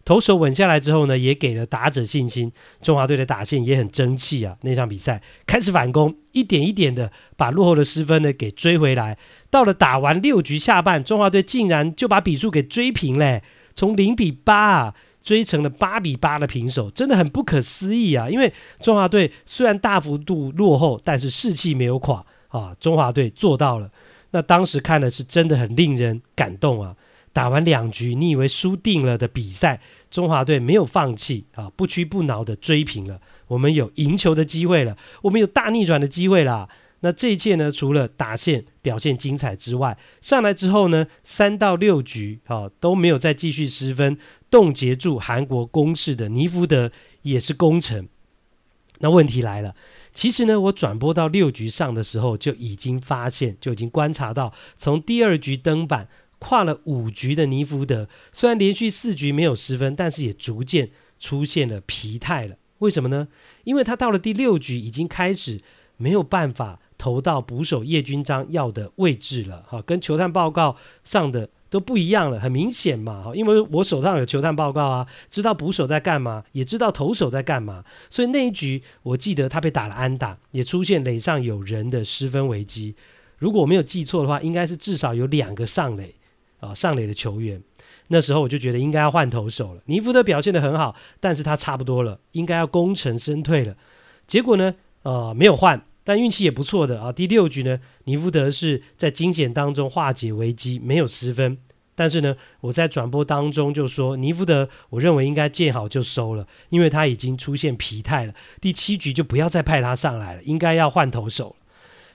投手稳下来之后呢，也给了打者信心。中华队的打线也很争气啊，那场比赛开始反攻，一点一点的把落后的失分呢给追回来。到了打完六局下半，中华队竟然就把比数给追平嘞，从零比八啊追成了八比八的平手，真的很不可思议啊！因为中华队虽然大幅度落后，但是士气没有垮啊，中华队做到了。那当时看的是真的很令人感动啊。打完两局，你以为输定了的比赛，中华队没有放弃啊，不屈不挠的追平了。我们有赢球的机会了，我们有大逆转的机会啦。那这一切呢，除了打线表现精彩之外，上来之后呢，三到六局啊都没有再继续失分，冻结住韩国攻势的尼福德也是功臣。那问题来了，其实呢，我转播到六局上的时候，就已经发现，就已经观察到，从第二局登板。跨了五局的尼福德，虽然连续四局没有失分，但是也逐渐出现了疲态了。为什么呢？因为他到了第六局已经开始没有办法投到捕手叶君璋要的位置了，哈，跟球探报告上的都不一样了，很明显嘛，因为我手上有球探报告啊，知道捕手在干嘛，也知道投手在干嘛，所以那一局我记得他被打了安打，也出现垒上有人的失分危机。如果我没有记错的话，应该是至少有两个上垒。啊，上垒的球员，那时候我就觉得应该要换投手了。尼福德表现得很好，但是他差不多了，应该要功成身退了。结果呢，呃，没有换，但运气也不错的啊。第六局呢，尼福德是在惊险当中化解危机，没有失分。但是呢，我在转播当中就说，尼福德，我认为应该见好就收了，因为他已经出现疲态了。第七局就不要再派他上来了，应该要换投手。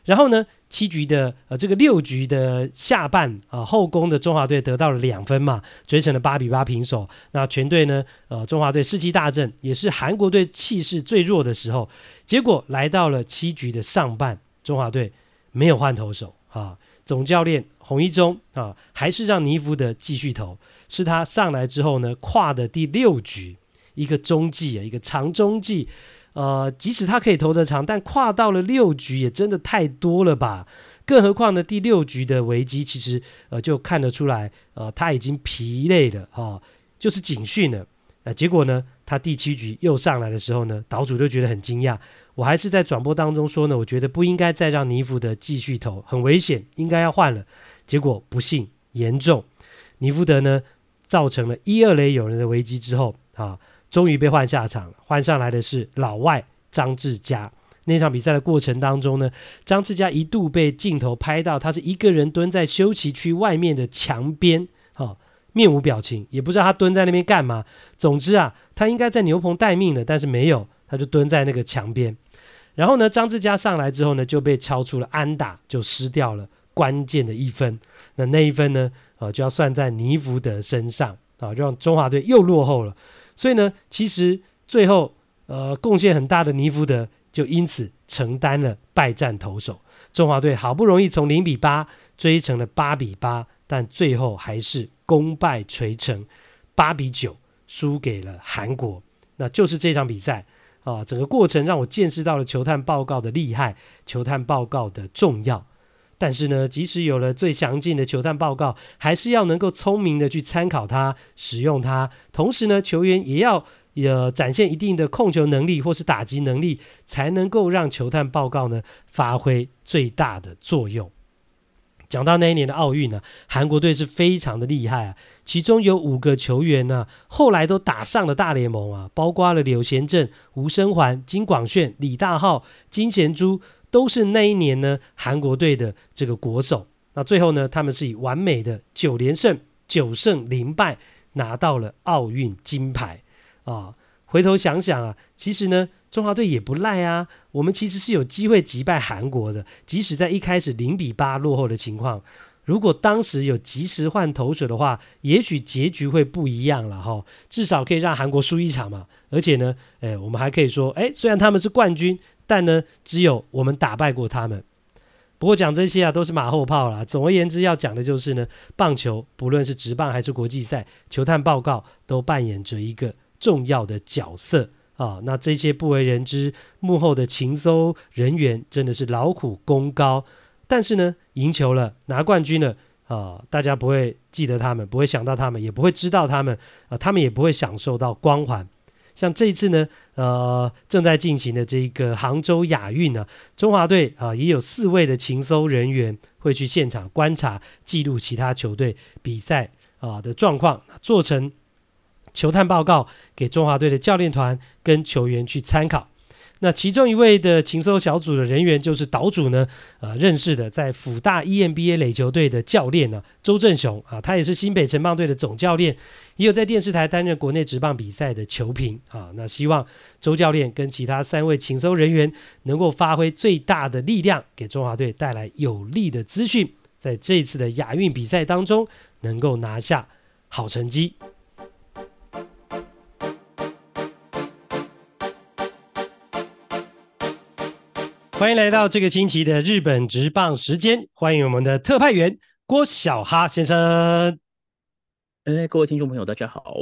然后呢，七局的呃，这个六局的下半啊，后攻的中华队得到了两分嘛，追成了八比八平手。那全队呢，呃，中华队士气大振，也是韩国队气势最弱的时候。结果来到了七局的上半，中华队没有换投手啊，总教练洪一中啊，还是让尼福德继续投。是他上来之后呢，跨的第六局一个中继啊，一个长中继。呃，即使他可以投得长，但跨到了六局也真的太多了吧？更何况呢，第六局的危机其实呃就看得出来，呃他已经疲累了哈、就是警讯了。呃，结果呢，他第七局又上来的时候呢，岛主就觉得很惊讶。我还是在转播当中说呢，我觉得不应该再让尼福德继续投，很危险，应该要换了。结果不幸严重，尼福德呢造成了一二垒有人的危机之后啊。终于被换下场了，换上来的是老外张志佳。那场比赛的过程当中呢，张志佳一度被镜头拍到，他是一个人蹲在休息区外面的墙边，哈、面无表情，也不知道他蹲在那边干嘛。总之啊，他应该在牛棚待命的，但是没有，他就蹲在那个墙边。然后呢，张志佳上来之后呢，就被敲出了安打，就失掉了关键的一分。那那一分呢，呃，就要算在尼福德身上啊、让中华队又落后了。所以呢，其实最后呃贡献很大的尼福德就因此承担了败战投手。中华队好不容易从零比八追成了八比八，但最后还是功败垂成，八比九输给了韩国。那就是这场比赛啊，整个过程让我见识到了球探报告的厉害，球探报告的重要。但是呢，即使有了最详尽的球探报告，还是要能够聪明的去参考它、使用它。同时呢，球员也要有展现一定的控球能力或是打击能力，才能够让球探报告呢发挥最大的作用。讲到那一年的奥运呢，韩国队是非常的厉害啊，其中有五个球员呢，后来都打上了大联盟啊，包括了柳贤镇、吴生环、金广炫、李大浩、金贤洙。都是那一年呢，韩国队的这个国手。那最后呢，他们是以完美的九连胜、九胜零败拿到了奥运金牌啊。回头想想啊，其实呢，中华队也不赖啊。我们其实是有机会击败韩国的，即使在一开始零比八落后的情况。如果当时有及时换投手的话，也许结局会不一样了哈。至少可以让韩国输一场嘛。而且呢，诶，我们还可以说，诶，虽然他们是冠军，但呢，只有我们打败过他们。不过讲这些啊，都是马后炮啦。总而言之，要讲的就是呢，棒球不论是职棒还是国际赛，球探报告都扮演着一个重要的角色啊。那这些不为人知幕后的情搜人员，真的是劳苦功高。但是呢，赢球了，拿冠军了啊！大家不会记得他们，不会想到他们，也不会知道他们啊，他们也不会享受到光环。像这一次呢，呃，正在进行的这个杭州亚运呢，中华队啊也有四位的情搜人员会去现场观察、记录其他球队比赛啊的状况，做成球探报告给中华队的教练团跟球员去参考。那其中一位的情搜小组的人员就是岛主呢，呃，认识的在辅大 EMBA 垒球队的教练呢，周正雄啊，他也是新北城棒队的总教练，也有在电视台担任国内职棒比赛的球评啊。那希望周教练跟其他三位情搜人员能够发挥最大的力量，给中华队带来有利的资讯，在这次的亚运比赛当中能够拿下好成绩。欢迎来到这个星期的日本职棒时间，欢迎我们的特派员郭小哈先生。哎，各位听众朋友，大家好。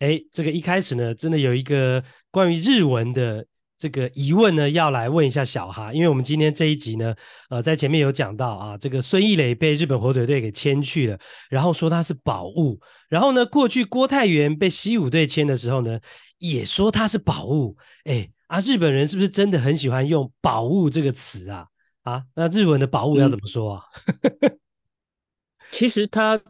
哎，这个一开始呢，真的有一个关于日文的这个疑问呢，要来问一下小哈，因为我们今天这一集呢，呃，在前面有讲到啊，这个孙艺磊被日本火腿队给签去了，然后说他是宝物，然后呢，过去郭泰元被西武队签的时候呢，也说他是宝物，哎。啊，日本人是不是真的很喜欢用“宝物”这个词啊？啊，那日文的“宝物”要怎么说啊？嗯、其实它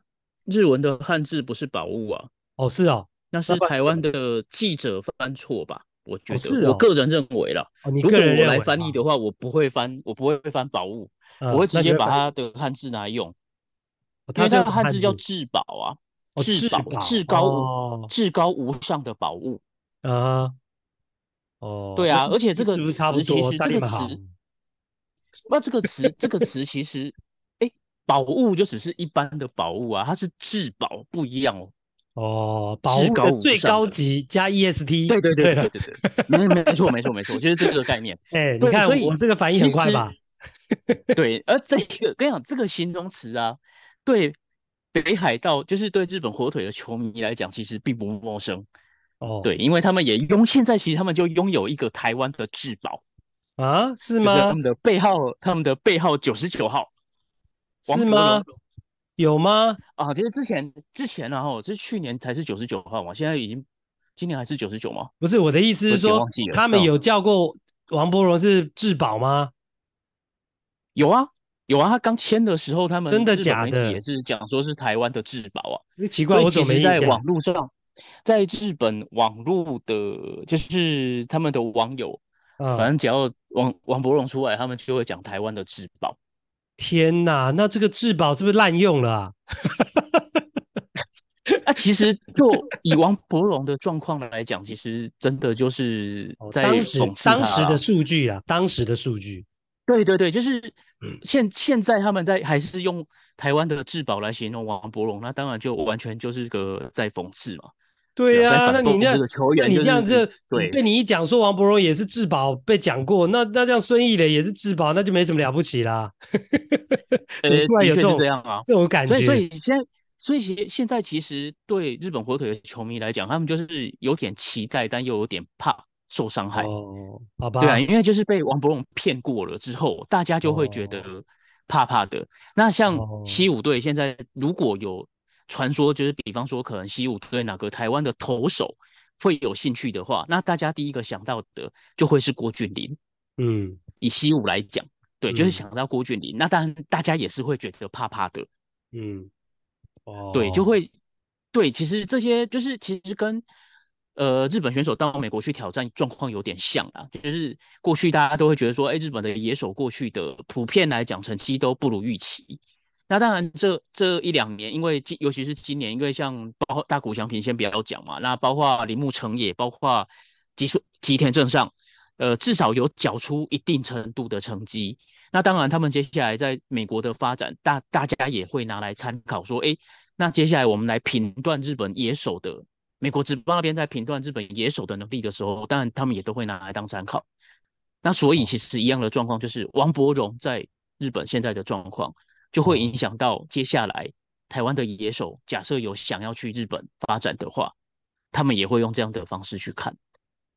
日文的汉字不是“宝物”啊。哦，是哦，那是台湾的记者翻错吧？我觉得，我个人认为了。如果我来翻译的话，我不会翻，我不会翻“宝物”，嗯、我会直接把它的汉字拿来用。它这个汉字叫“至宝”啊，“至宝”至高无至高无上的宝物啊。哦，对啊，而且这个词其实这个词，那这个词这个词其实，哎，宝物就只是一般的宝物啊，它是至宝不一样哦。哦，宝物的最高级加 EST，对对对对对对，没没错没错没错，就是这个概念。哎，你看，所以我这个反应很快吧？对，而这个跟你讲，这个形容词啊，对北海道就是对日本火腿的球迷来讲，其实并不陌生。哦，对，因为他们也拥，现在其实他们就拥有一个台湾的至宝啊，是吗？他们的背号，他们的背号九十九号，是吗？有吗？啊，其实之前之前然后就是去年才是九十九号嘛，现在已经今年还是九十九吗？不是，我的意思是说，他们有叫过王柏荣是至宝吗？有啊，有啊，他刚签的时候，他们真的假的也是讲说是台湾的至宝啊，奇怪，我怎么没在网络上？在日本网络的，就是他们的网友，嗯、反正只要王王柏荣出来，他们就会讲台湾的质保。天哪，那这个质保是不是滥用了啊？啊，其实就以王柏荣的状况来讲，其实真的就是在当时当时的数据啊，当时的数据。对对对，就是现现在他们在还是用台湾的质保来形容王柏荣，那当然就完全就是个在讽刺嘛。对呀、啊，那你那，就是、你这样子，对，被你一讲说王柏荣也是至宝，被讲过，那那这样孙艺磊也是至宝，那就没什么了不起啦。呃，的确是这样啊，这种感觉。所以，所以现在，所以现现在其实对日本火腿的球迷来讲，他们就是有点期待，但又有点怕受伤害。哦，好吧。对啊，因为就是被王柏荣骗过了之后，大家就会觉得怕怕的。哦、那像西武队现在如果有。传说就是，比方说，可能西武对哪个台湾的投手会有兴趣的话，那大家第一个想到的就会是郭俊麟。嗯，以西武来讲，对，就是想到郭俊麟。嗯、那当然，大家也是会觉得怕怕的。嗯，哦，对，就会，对，其实这些就是其实跟呃日本选手到美国去挑战状况有点像啊。就是过去大家都会觉得说，哎，日本的野手过去的普遍来讲成绩都不如预期。那当然这，这这一两年，因为今尤其是今年，因为像包括大谷翔平先不要讲嘛，那包括铃木成也，包括吉吉田正尚，呃，至少有缴出一定程度的成绩。那当然，他们接下来在美国的发展，大大家也会拿来参考，说，诶，那接下来我们来评断日本野手的，美国职棒那边在评断日本野手的能力的时候，当然他们也都会拿来当参考。那所以其实一样的状况，就是王柏融在日本现在的状况，就会影响到接下来台湾的野手，假设有想要去日本发展的话，他们也会用这样的方式去看。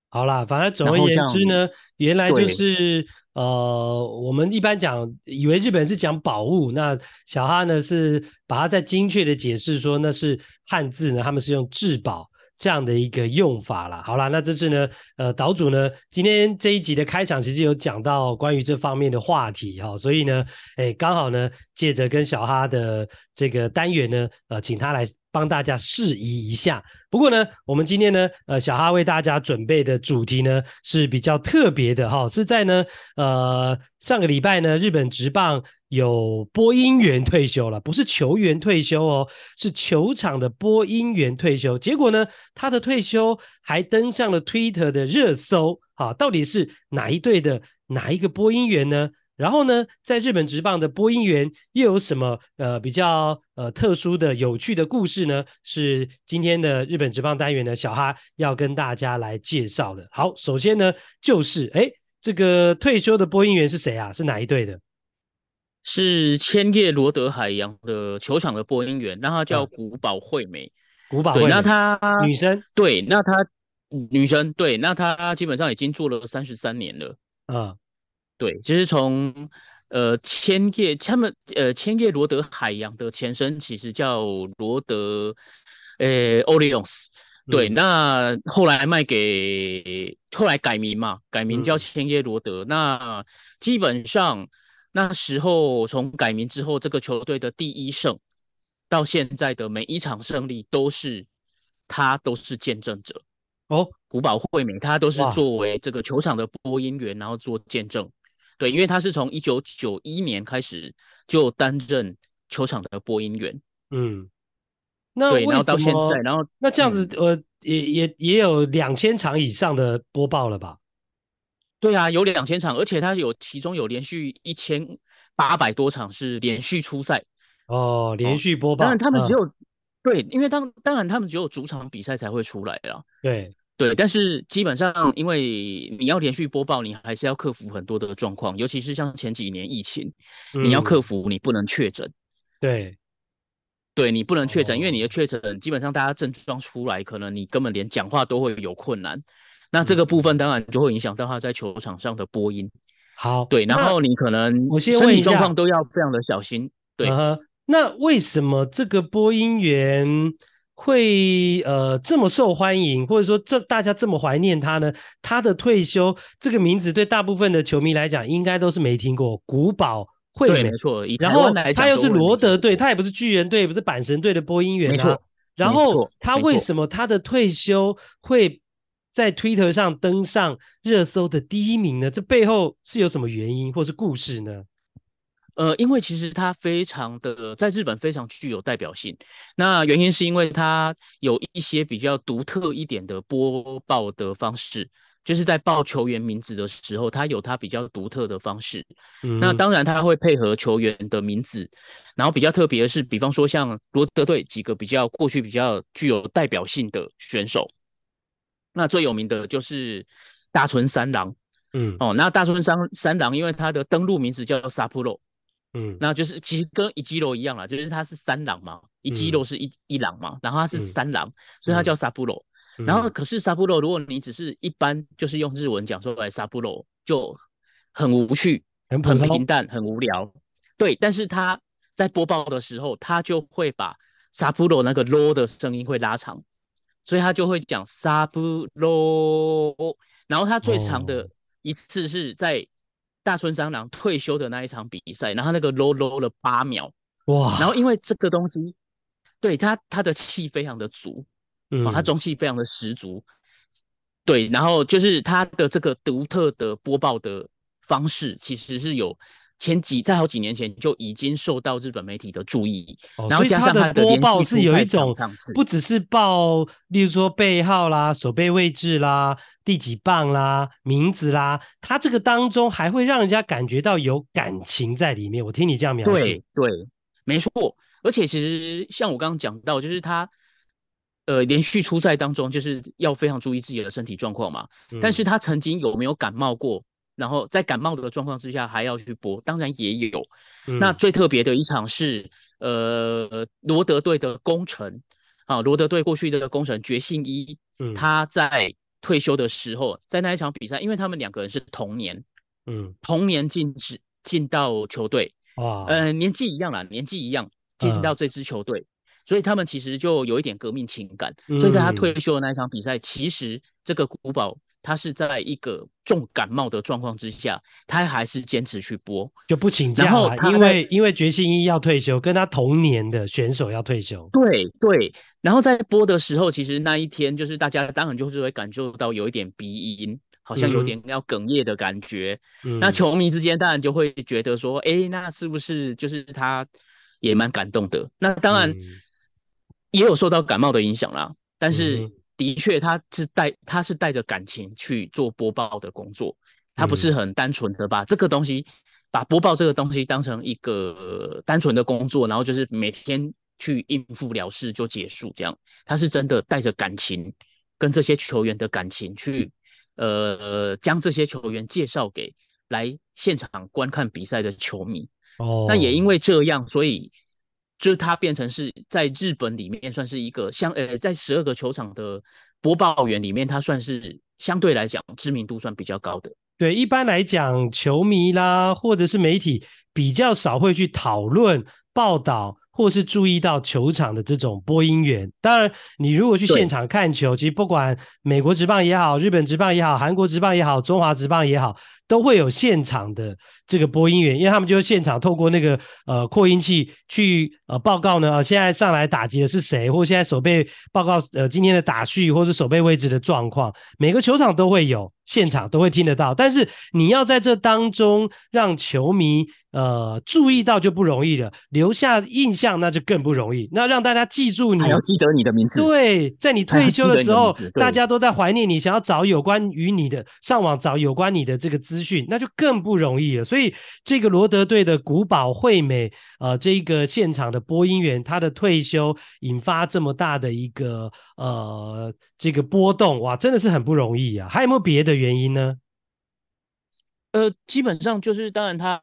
好啦，反正总而言之呢，原来就是呃，我们一般讲，以为日本是讲宝物，那小哈呢是把它再精确的解释说，那是汉字呢，他们是用至宝这样的一个用法啦。好啦，那这次呢，呃，岛主呢，今天这一集的开场其实有讲到关于这方面的话题哈，所以呢，哎，刚好呢，借着跟小哈的这个单元呢，呃，请他来。帮大家释疑一下。不过呢，我们今天呢，呃，小哈为大家准备的主题呢是比较特别的哈，是在呢，呃，上个礼拜呢，日本职棒有播音员退休了，不是球员退休哦，是球场的播音员退休。结果呢，他的退休还登上了 Twitter 的热搜，啊，到底是哪一队的哪一个播音员呢？然后呢，在日本职棒的播音员又有什么呃比较呃特殊的有趣的故事呢？是今天的日本职棒单元呢，小哈要跟大家来介绍的。好，首先呢就是哎，这个退休的播音员是谁啊？是哪一队的？是千叶罗德海洋的球场的播音员，那他叫古堡惠美。古堡惠美，对，那他女生，对，那他女生，对，那他基本上已经做了三十三年了。啊。对，就是从呃千叶他们呃千叶罗德海洋的前身其实叫罗德呃 Orioles，对，嗯、那后来卖给后来改名嘛，改名叫千叶罗德。嗯、那基本上那时候从改名之后，这个球队的第一胜到现在的每一场胜利都是他都是见证者哦。古堡惠美他都是作为这个球场的播音员，然后做见证。对，因为他是从一九九一年开始就担任球场的播音员，嗯，那对，然后到现在，然后那这样子，嗯、呃，也也也有两千场以上的播报了吧？对啊，有两千场，而且他有其中有连续一千八百多场是连续出赛哦，连续播报。当然他们只有、嗯、对，因为当当然他们只有主场比赛才会出来啦。对。对，但是基本上，因为你要连续播报，你还是要克服很多的状况，尤其是像前几年疫情，嗯、你要克服你不能确诊。对，对你不能确诊，哦、因为你的确诊，基本上大家症状出来，可能你根本连讲话都会有困难。那这个部分当然就会影响到他在球场上的播音。好，对，然后你可能我身体状况都要非常的小心。对、呃，那为什么这个播音员？会呃这么受欢迎，或者说这大家这么怀念他呢？他的退休这个名字对大部分的球迷来讲，应该都是没听过。古堡会美，没错。然后他又是罗德队，他也不是巨人队，也不是阪神队的播音员啊。没错。然后他为什么他的退休会在 Twitter 上登上热搜的第一名呢？这背后是有什么原因或是故事呢？呃，因为其实它非常的在日本非常具有代表性。那原因是因为它有一些比较独特一点的播报的方式，就是在报球员名字的时候，它有它比较独特的方式。嗯，那当然它会配合球员的名字，然后比较特别的是，比方说像罗德队几个比较过去比较具有代表性的选手，那最有名的就是大村三郎。嗯，哦，那大村三三郎因为他的登录名字叫做萨普罗。嗯，那就是其实跟一基罗一样啦，就是它是三郎嘛，一基罗是一、嗯、一郎嘛，然后它是三郎，嗯、所以它叫萨布罗。嗯、然后可是萨布罗，如果你只是一般就是用日文讲说来萨布罗，就很无趣，很平淡，很无聊。对，但是他在播报的时候，他就会把萨布罗那个罗的声音会拉长，所以他就会讲萨布罗。然后他最长的一次是在。大村商郎退休的那一场比赛，然后那个 low low 了八秒，哇！然后因为这个东西，对他他的气非常的足，嗯，他中气非常的十足，对，然后就是他的这个独特的播报的方式，其实是有前几在好几年前就已经受到日本媒体的注意，哦、然后加上他的播报是有一种不只是报，例如说背号啦、手背位置啦、第几棒啦、名字啦，他这个当中还会让人家感觉到有感情在里面。我听你这样描述，对对，没错。而且其实像我刚刚讲到，就是他呃连续出赛当中就是要非常注意自己的身体状况嘛，嗯、但是他曾经有没有感冒过？然后在感冒的状况之下还要去播，当然也有。嗯、那最特别的一场是，呃，罗德队的功臣啊，罗德队过去的功臣觉信一，嗯、他在退休的时候，在那一场比赛，因为他们两个人是同年，嗯，同年进职进到球队，哇，呃，年纪一样啦，年纪一样进到这支球队，嗯、所以他们其实就有一点革命情感。嗯、所以在他退休的那一场比赛，其实这个古堡。他是在一个重感冒的状况之下，他还是坚持去播，就不请假。然后因为因为决心一要退休，跟他同年的选手要退休。对对。然后在播的时候，其实那一天就是大家当然就是会感受到有一点鼻音，好像有点要哽咽的感觉。嗯。那球迷之间当然就会觉得说，哎、欸，那是不是就是他也蛮感动的？那当然也有受到感冒的影响啦，但是。嗯的确，他是带他是带着感情去做播报的工作，他不是很单纯的把这个东西，把播报这个东西当成一个单纯的工作，然后就是每天去应付了事就结束这样。他是真的带着感情，跟这些球员的感情去，呃，将这些球员介绍给来现场观看比赛的球迷。哦，那也因为这样，所以。就是他变成是在日本里面算是一个相呃，在十二个球场的播报员里面，他算是相对来讲知名度算比较高的。对，一般来讲，球迷啦或者是媒体比较少会去讨论报道。或是注意到球场的这种播音员，当然，你如果去现场看球，其实不管美国职棒也好，日本职棒也好，韩国职棒也好，中华职棒也好，都会有现场的这个播音员，因为他们就是现场透过那个呃扩音器去呃报告呢，呃，现在上来打击的是谁，或现在守备报告呃今天的打序，或是守备位置的状况，每个球场都会有。现场都会听得到，但是你要在这当中让球迷呃注意到就不容易了，留下印象那就更不容易。那让大家记住你，还要记得你的名字。对，在你退休的时候，大家都在怀念你，想要找有关于你的上网找有关你的这个资讯，那就更不容易了。所以这个罗德队的古堡惠美呃这个现场的播音员，他的退休引发这么大的一个呃这个波动，哇，真的是很不容易啊。还有没有别的？原因呢？呃，基本上就是，当然他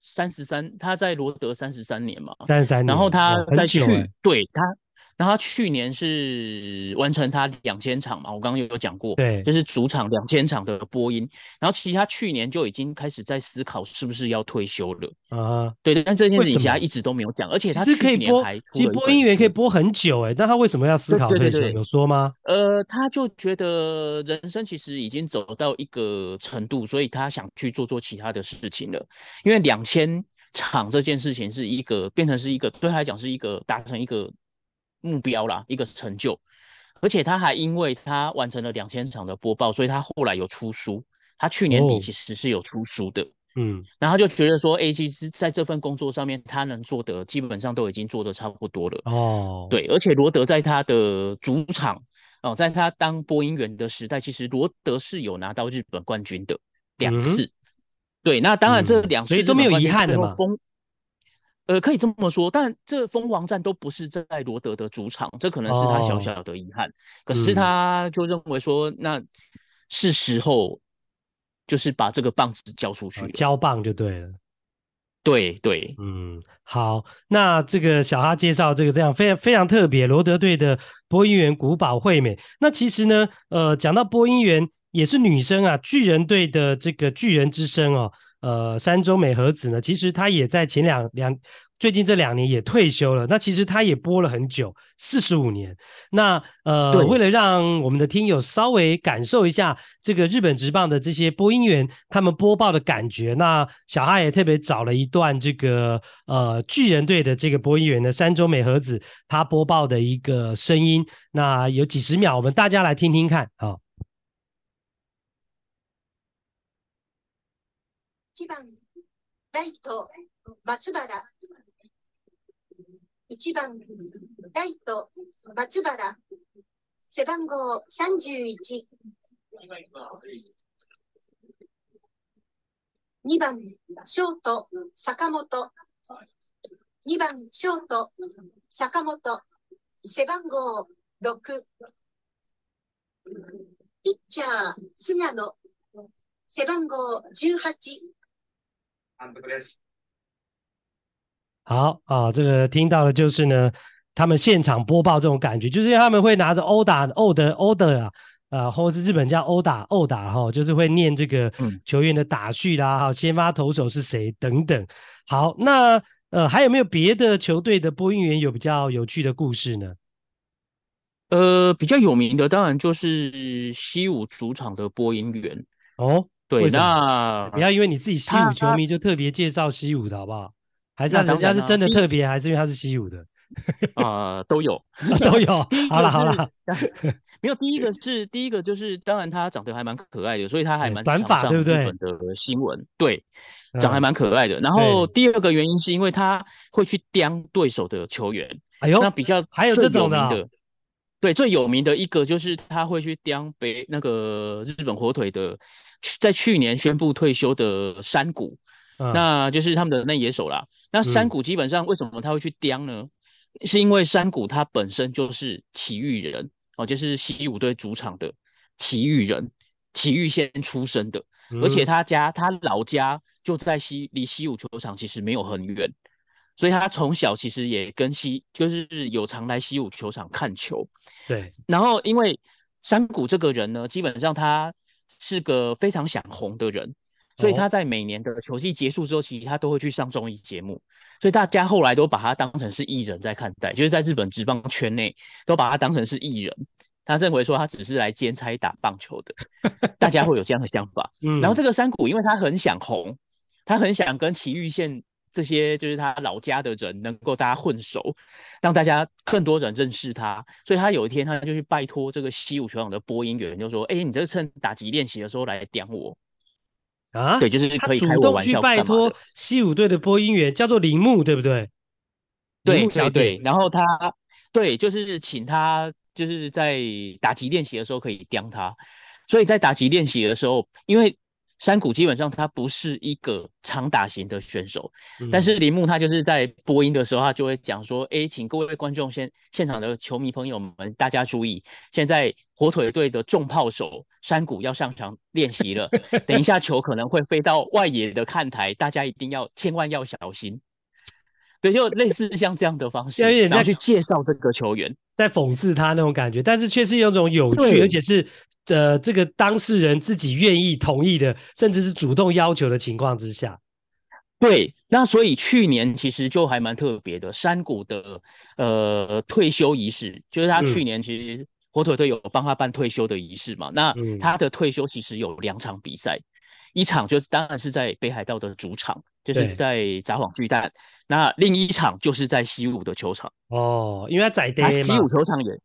三十三，他在罗德三十三年嘛，三十三年，然后他在去，欸、对他。然后他去年是完成他两千场嘛，我刚刚有有讲过，对，就是主场两千场的播音。然后其实他去年就已经开始在思考是不是要退休了啊？对，但这件事情其他一直都没有讲，而且他去年还出了其实播音员可以播很久哎，但他为什么要思考退休？对对对对，有说吗？呃，他就觉得人生其实已经走到一个程度，所以他想去做做其他的事情了。因为两千场这件事情是一个变成是一个对他来讲是一个达成一个。目标啦，一个成就，而且他还因为他完成了两千场的播报，所以他后来有出书。他去年底其实是有出书的，嗯，然后就觉得说，哎，其实在这份工作上面，他能做的基本上都已经做的差不多了。哦，对，而且罗德在他的主场哦，在他当播音员的时代，其实罗德是有拿到日本冠军的两次。嗯、对，那当然这两次、嗯、都没有遗憾的嘛。呃，可以这么说，但这封王战都不是在罗德的主场，这可能是他小小的遗憾。哦、可是他就认为说，嗯、那是时候就是把这个棒子交出去，交棒就对了。对对，嗯，好，那这个小哈介绍这个这样非常非常特别，罗德队的播音员古堡惠美。那其实呢，呃，讲到播音员也是女生啊，巨人队的这个巨人之声哦。呃，山中美和子呢，其实他也在前两两最近这两年也退休了。那其实他也播了很久，四十五年。那呃，为了让我们的听友稍微感受一下这个日本职棒的这些播音员他们播报的感觉，那小哈也特别找了一段这个呃巨人队的这个播音员的山中美和子他播报的一个声音。那有几十秒，我们大家来听听看啊。哦七番ライト松原。一番ライト松原。背番号31 2番ショート坂本。2番ショート坂本。背番号6ピッチャー菅野。背番号18。好啊，这个听到的就是呢，他们现场播报这种感觉，就是他们会拿着殴打欧的欧的啊，啊，或者是日本叫殴打殴打哈，就是会念这个球员的打序啦，哈、嗯，先发投手是谁等等。好，那呃，还有没有别的球队的播音员有比较有趣的故事呢？呃，比较有名的当然就是西武主场的播音员哦。对，那不要因为你自己西武球迷就特别介绍西武的好不好？还是人家是真的特别，还是因为他是西武的？啊、呃，都有，都有。好了好了，没有第一个是第一个就是，当然他长得还蛮可爱的，所以他还蛮短发，对不对？日本的新闻对，长还蛮可爱的。然后第二个原因是因为他会去刁对手的球员。哎呦，那比较还有这种的。对，最有名的一个就是他会去刁北那个日本火腿的，在去年宣布退休的山谷，嗯、那就是他们的内野手啦。那山谷基本上为什么他会去刁呢？嗯、是因为山谷他本身就是奇遇人哦，就是西武队主场的奇遇人，奇遇县出生的，嗯、而且他家他老家就在西离西武球场其实没有很远。所以他从小其实也跟西，就是有常来西武球场看球。对。然后因为山谷这个人呢，基本上他是个非常想红的人，所以他在每年的球季结束之后，其实他都会去上综艺节目。所以大家后来都把他当成是艺人在看待，就是在日本职棒圈内都把他当成是艺人。他认为说他只是来兼差打棒球的，大家会有这样的想法。嗯。然后这个山谷，因为他很想红，他很想跟埼玉县。这些就是他老家的人，能够大家混熟，让大家更多人认识他。所以他有一天，他就去拜托这个西武球场的播音员，就说：“哎，你这趁打击练习的时候来刁我啊？”对，就是可以开我玩笑。拜托西武队的播音员，叫做铃木，对不对？对对对。然后他对，就是请他，就是在打击练习的时候可以刁他。所以在打击练习的时候，因为山谷基本上他不是一个长打型的选手，嗯、但是铃木他就是在播音的时候，他就会讲说：“哎、欸，请各位观众现现场的球迷朋友们，大家注意，现在火腿队的重炮手山谷要上场练习了，等一下球可能会飞到外野的看台，大家一定要千万要小心。”对，就类似像这样的方式，然后去介绍这个球员，在讽刺他那种感觉，但是却是有种有趣，而且是。呃，这个当事人自己愿意同意的，甚至是主动要求的情况之下，对，那所以去年其实就还蛮特别的，山谷的呃退休仪式，就是他去年其实火腿队有帮他办退休的仪式嘛，嗯、那他的退休其实有两场比赛，一场就是当然是在北海道的主场，就是在札幌巨蛋，那另一场就是在西武的球场哦，因为他在西武球场也。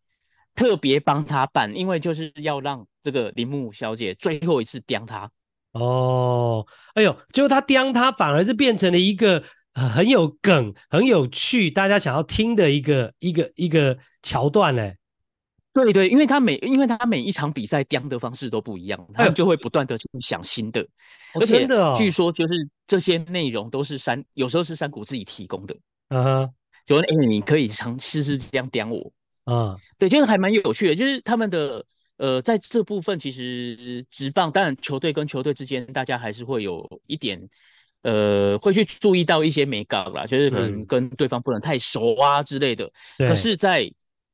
特别帮他办，因为就是要让这个铃木小姐最后一次刁他。哦，哎呦，结果他刁他，反而是变成了一个很有梗、很有趣、大家想要听的一个一个一个桥段嘞。对对，因为他每因为他每一场比赛刁的方式都不一样，他们就会不断的去想新的，哎而且据说就是这些内容都是山，有时候是山谷自己提供的。嗯哼，就说哎，你可以尝试试这样刁我。嗯，对，就是还蛮有趣的，就是他们的呃，在这部分其实直棒，当然球队跟球队之间，大家还是会有一点呃，会去注意到一些美感啦，就是可能跟对方不能太熟啊之类的。嗯、可是，在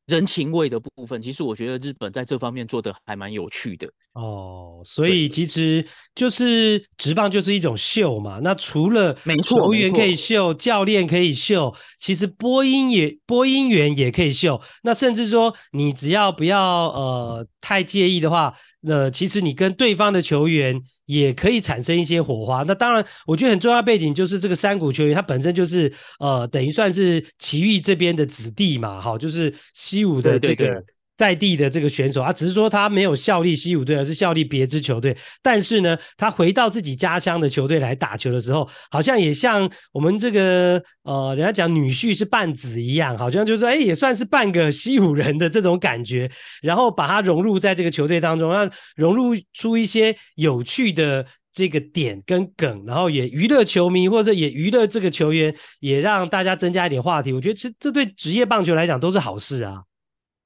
人情味的部分，其实我觉得日本在这方面做的还蛮有趣的哦。所以其实就是职棒就是一种秀嘛。那除了球员可以秀，教练可以秀，其实播音也播音员也可以秀。那甚至说你只要不要呃太介意的话，那、呃、其实你跟对方的球员。也可以产生一些火花。那当然，我觉得很重要的背景就是这个山谷球员，他本身就是呃，等于算是奇遇这边的子弟嘛，哈，就是西武的这个在地的这个选手啊，只是说他没有效力西武队，而是效力别支球队。但是呢，他回到自己家乡的球队来打球的时候，好像也像我们这个呃，人家讲女婿是半子一样，好像就是说，哎，也算是半个西武人的这种感觉。然后把他融入在这个球队当中，让融入出一些有趣的这个点跟梗，然后也娱乐球迷，或者也娱乐这个球员，也让大家增加一点话题。我觉得其实这对职业棒球来讲都是好事啊。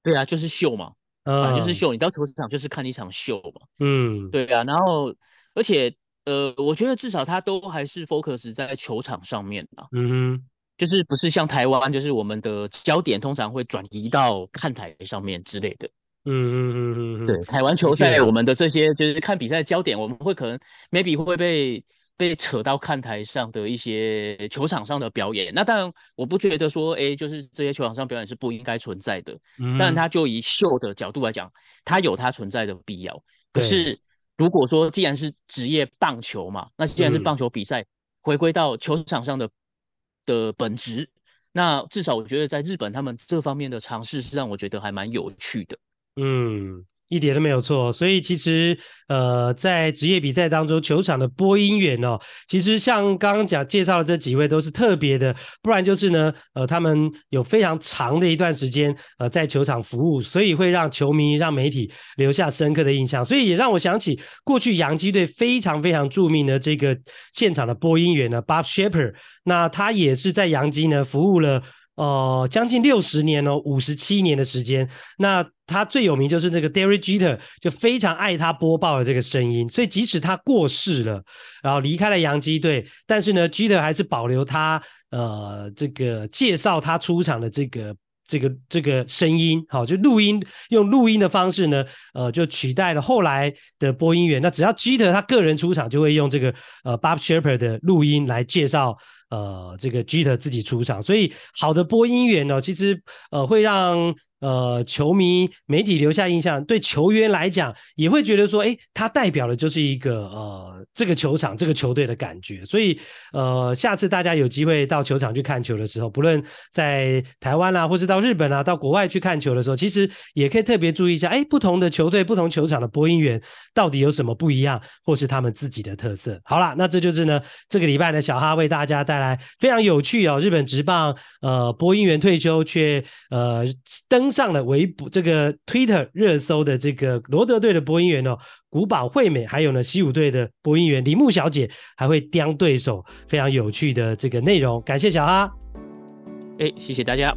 对啊，就是秀嘛，啊、嗯，就是秀。你到球场就是看一场秀嘛，嗯，对啊。然后，而且，呃，我觉得至少他都还是 focus 在球场上面啊，嗯哼，就是不是像台湾，就是我们的焦点通常会转移到看台上面之类的，嗯嗯嗯嗯，对，台湾球赛我们的这些就是看比赛的焦点，我们会可能 maybe 会被。被扯到看台上的一些球场上的表演，那当然我不觉得说，哎，就是这些球场上表演是不应该存在的。嗯，但他就以秀的角度来讲，它有它存在的必要。可是如果说既然是职业棒球嘛，那既然是棒球比赛，回归到球场上的的本质，那至少我觉得在日本他们这方面的尝试是让我觉得还蛮有趣的。嗯。一点都没有错，所以其实呃，在职业比赛当中，球场的播音员哦，其实像刚刚讲介绍的这几位都是特别的，不然就是呢，呃，他们有非常长的一段时间呃在球场服务，所以会让球迷、让媒体留下深刻的印象，所以也让我想起过去洋基队非常非常著名的这个现场的播音员呢，Bob Shepper，那他也是在洋基呢服务了。哦、呃，将近六十年哦，五十七年的时间。那他最有名就是这个 Derry Jeter，就非常爱他播报的这个声音。所以即使他过世了，然后离开了洋基队，但是呢，Jeter 还是保留他呃这个介绍他出场的这个这个这个声音。好，就录音用录音的方式呢，呃，就取代了后来的播音员。那只要 Jeter 他个人出场，就会用这个呃 Bob sheper 的录音来介绍。呃，这个 Jeter 自己出场，所以好的播音员呢，其实呃会让。呃，球迷、媒体留下印象，对球员来讲也会觉得说，诶，他代表的就是一个呃，这个球场、这个球队的感觉。所以，呃，下次大家有机会到球场去看球的时候，不论在台湾啊，或是到日本啊，到国外去看球的时候，其实也可以特别注意一下，诶，不同的球队、不同球场的播音员到底有什么不一样，或是他们自己的特色。好啦，那这就是呢，这个礼拜呢，小哈为大家带来非常有趣哦，日本职棒呃播音员退休却呃登。上了微博这个 Twitter 热搜的这个罗德队的播音员哦，古堡惠美，还有呢西武队的播音员铃木小姐，还会刁对手，非常有趣的这个内容。感谢小哈，哎，谢谢大家。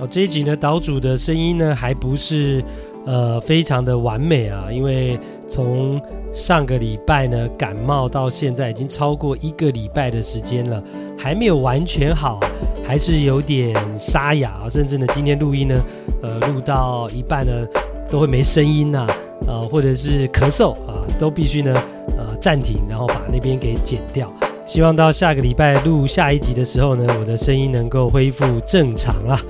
哦，这一集呢，岛主的声音呢还不是呃非常的完美啊，因为从上个礼拜呢感冒到现在已经超过一个礼拜的时间了。还没有完全好，还是有点沙哑，甚至呢，今天录音呢，呃，录到一半呢，都会没声音呐，呃，或者是咳嗽啊，都必须呢，呃，暂停，然后把那边给剪掉。希望到下个礼拜录下一集的时候呢，我的声音能够恢复正常啦。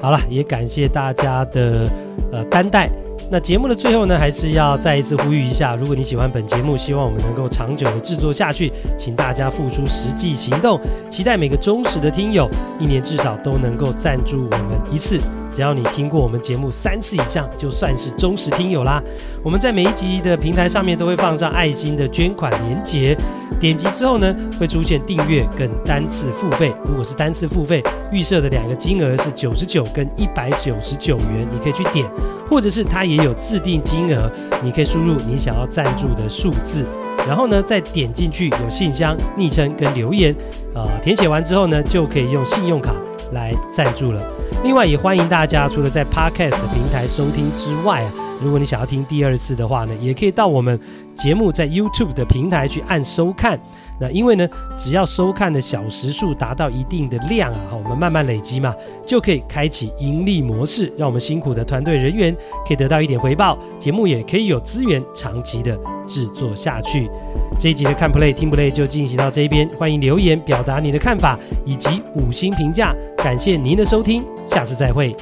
好了，也感谢大家的呃担待。那节目的最后呢，还是要再一次呼吁一下，如果你喜欢本节目，希望我们能够长久的制作下去，请大家付出实际行动，期待每个忠实的听友，一年至少都能够赞助我们一次。只要你听过我们节目三次以上，就算是忠实听友啦。我们在每一集的平台上面都会放上爱心的捐款连结。点击之后呢，会出现订阅跟单次付费。如果是单次付费，预设的两个金额是九十九跟一百九十九元，你可以去点，或者是它也有自定金额，你可以输入你想要赞助的数字，然后呢再点进去有信箱、昵称跟留言，呃，填写完之后呢，就可以用信用卡来赞助了。另外也欢迎大家除了在 Podcast 平台收听之外啊。如果你想要听第二次的话呢，也可以到我们节目在 YouTube 的平台去按收看。那因为呢，只要收看的小时数达到一定的量啊，我们慢慢累积嘛，就可以开启盈利模式，让我们辛苦的团队人员可以得到一点回报，节目也可以有资源长期的制作下去。这一集的看 Play 听 Play 就进行到这边，欢迎留言表达你的看法以及五星评价，感谢您的收听，下次再会。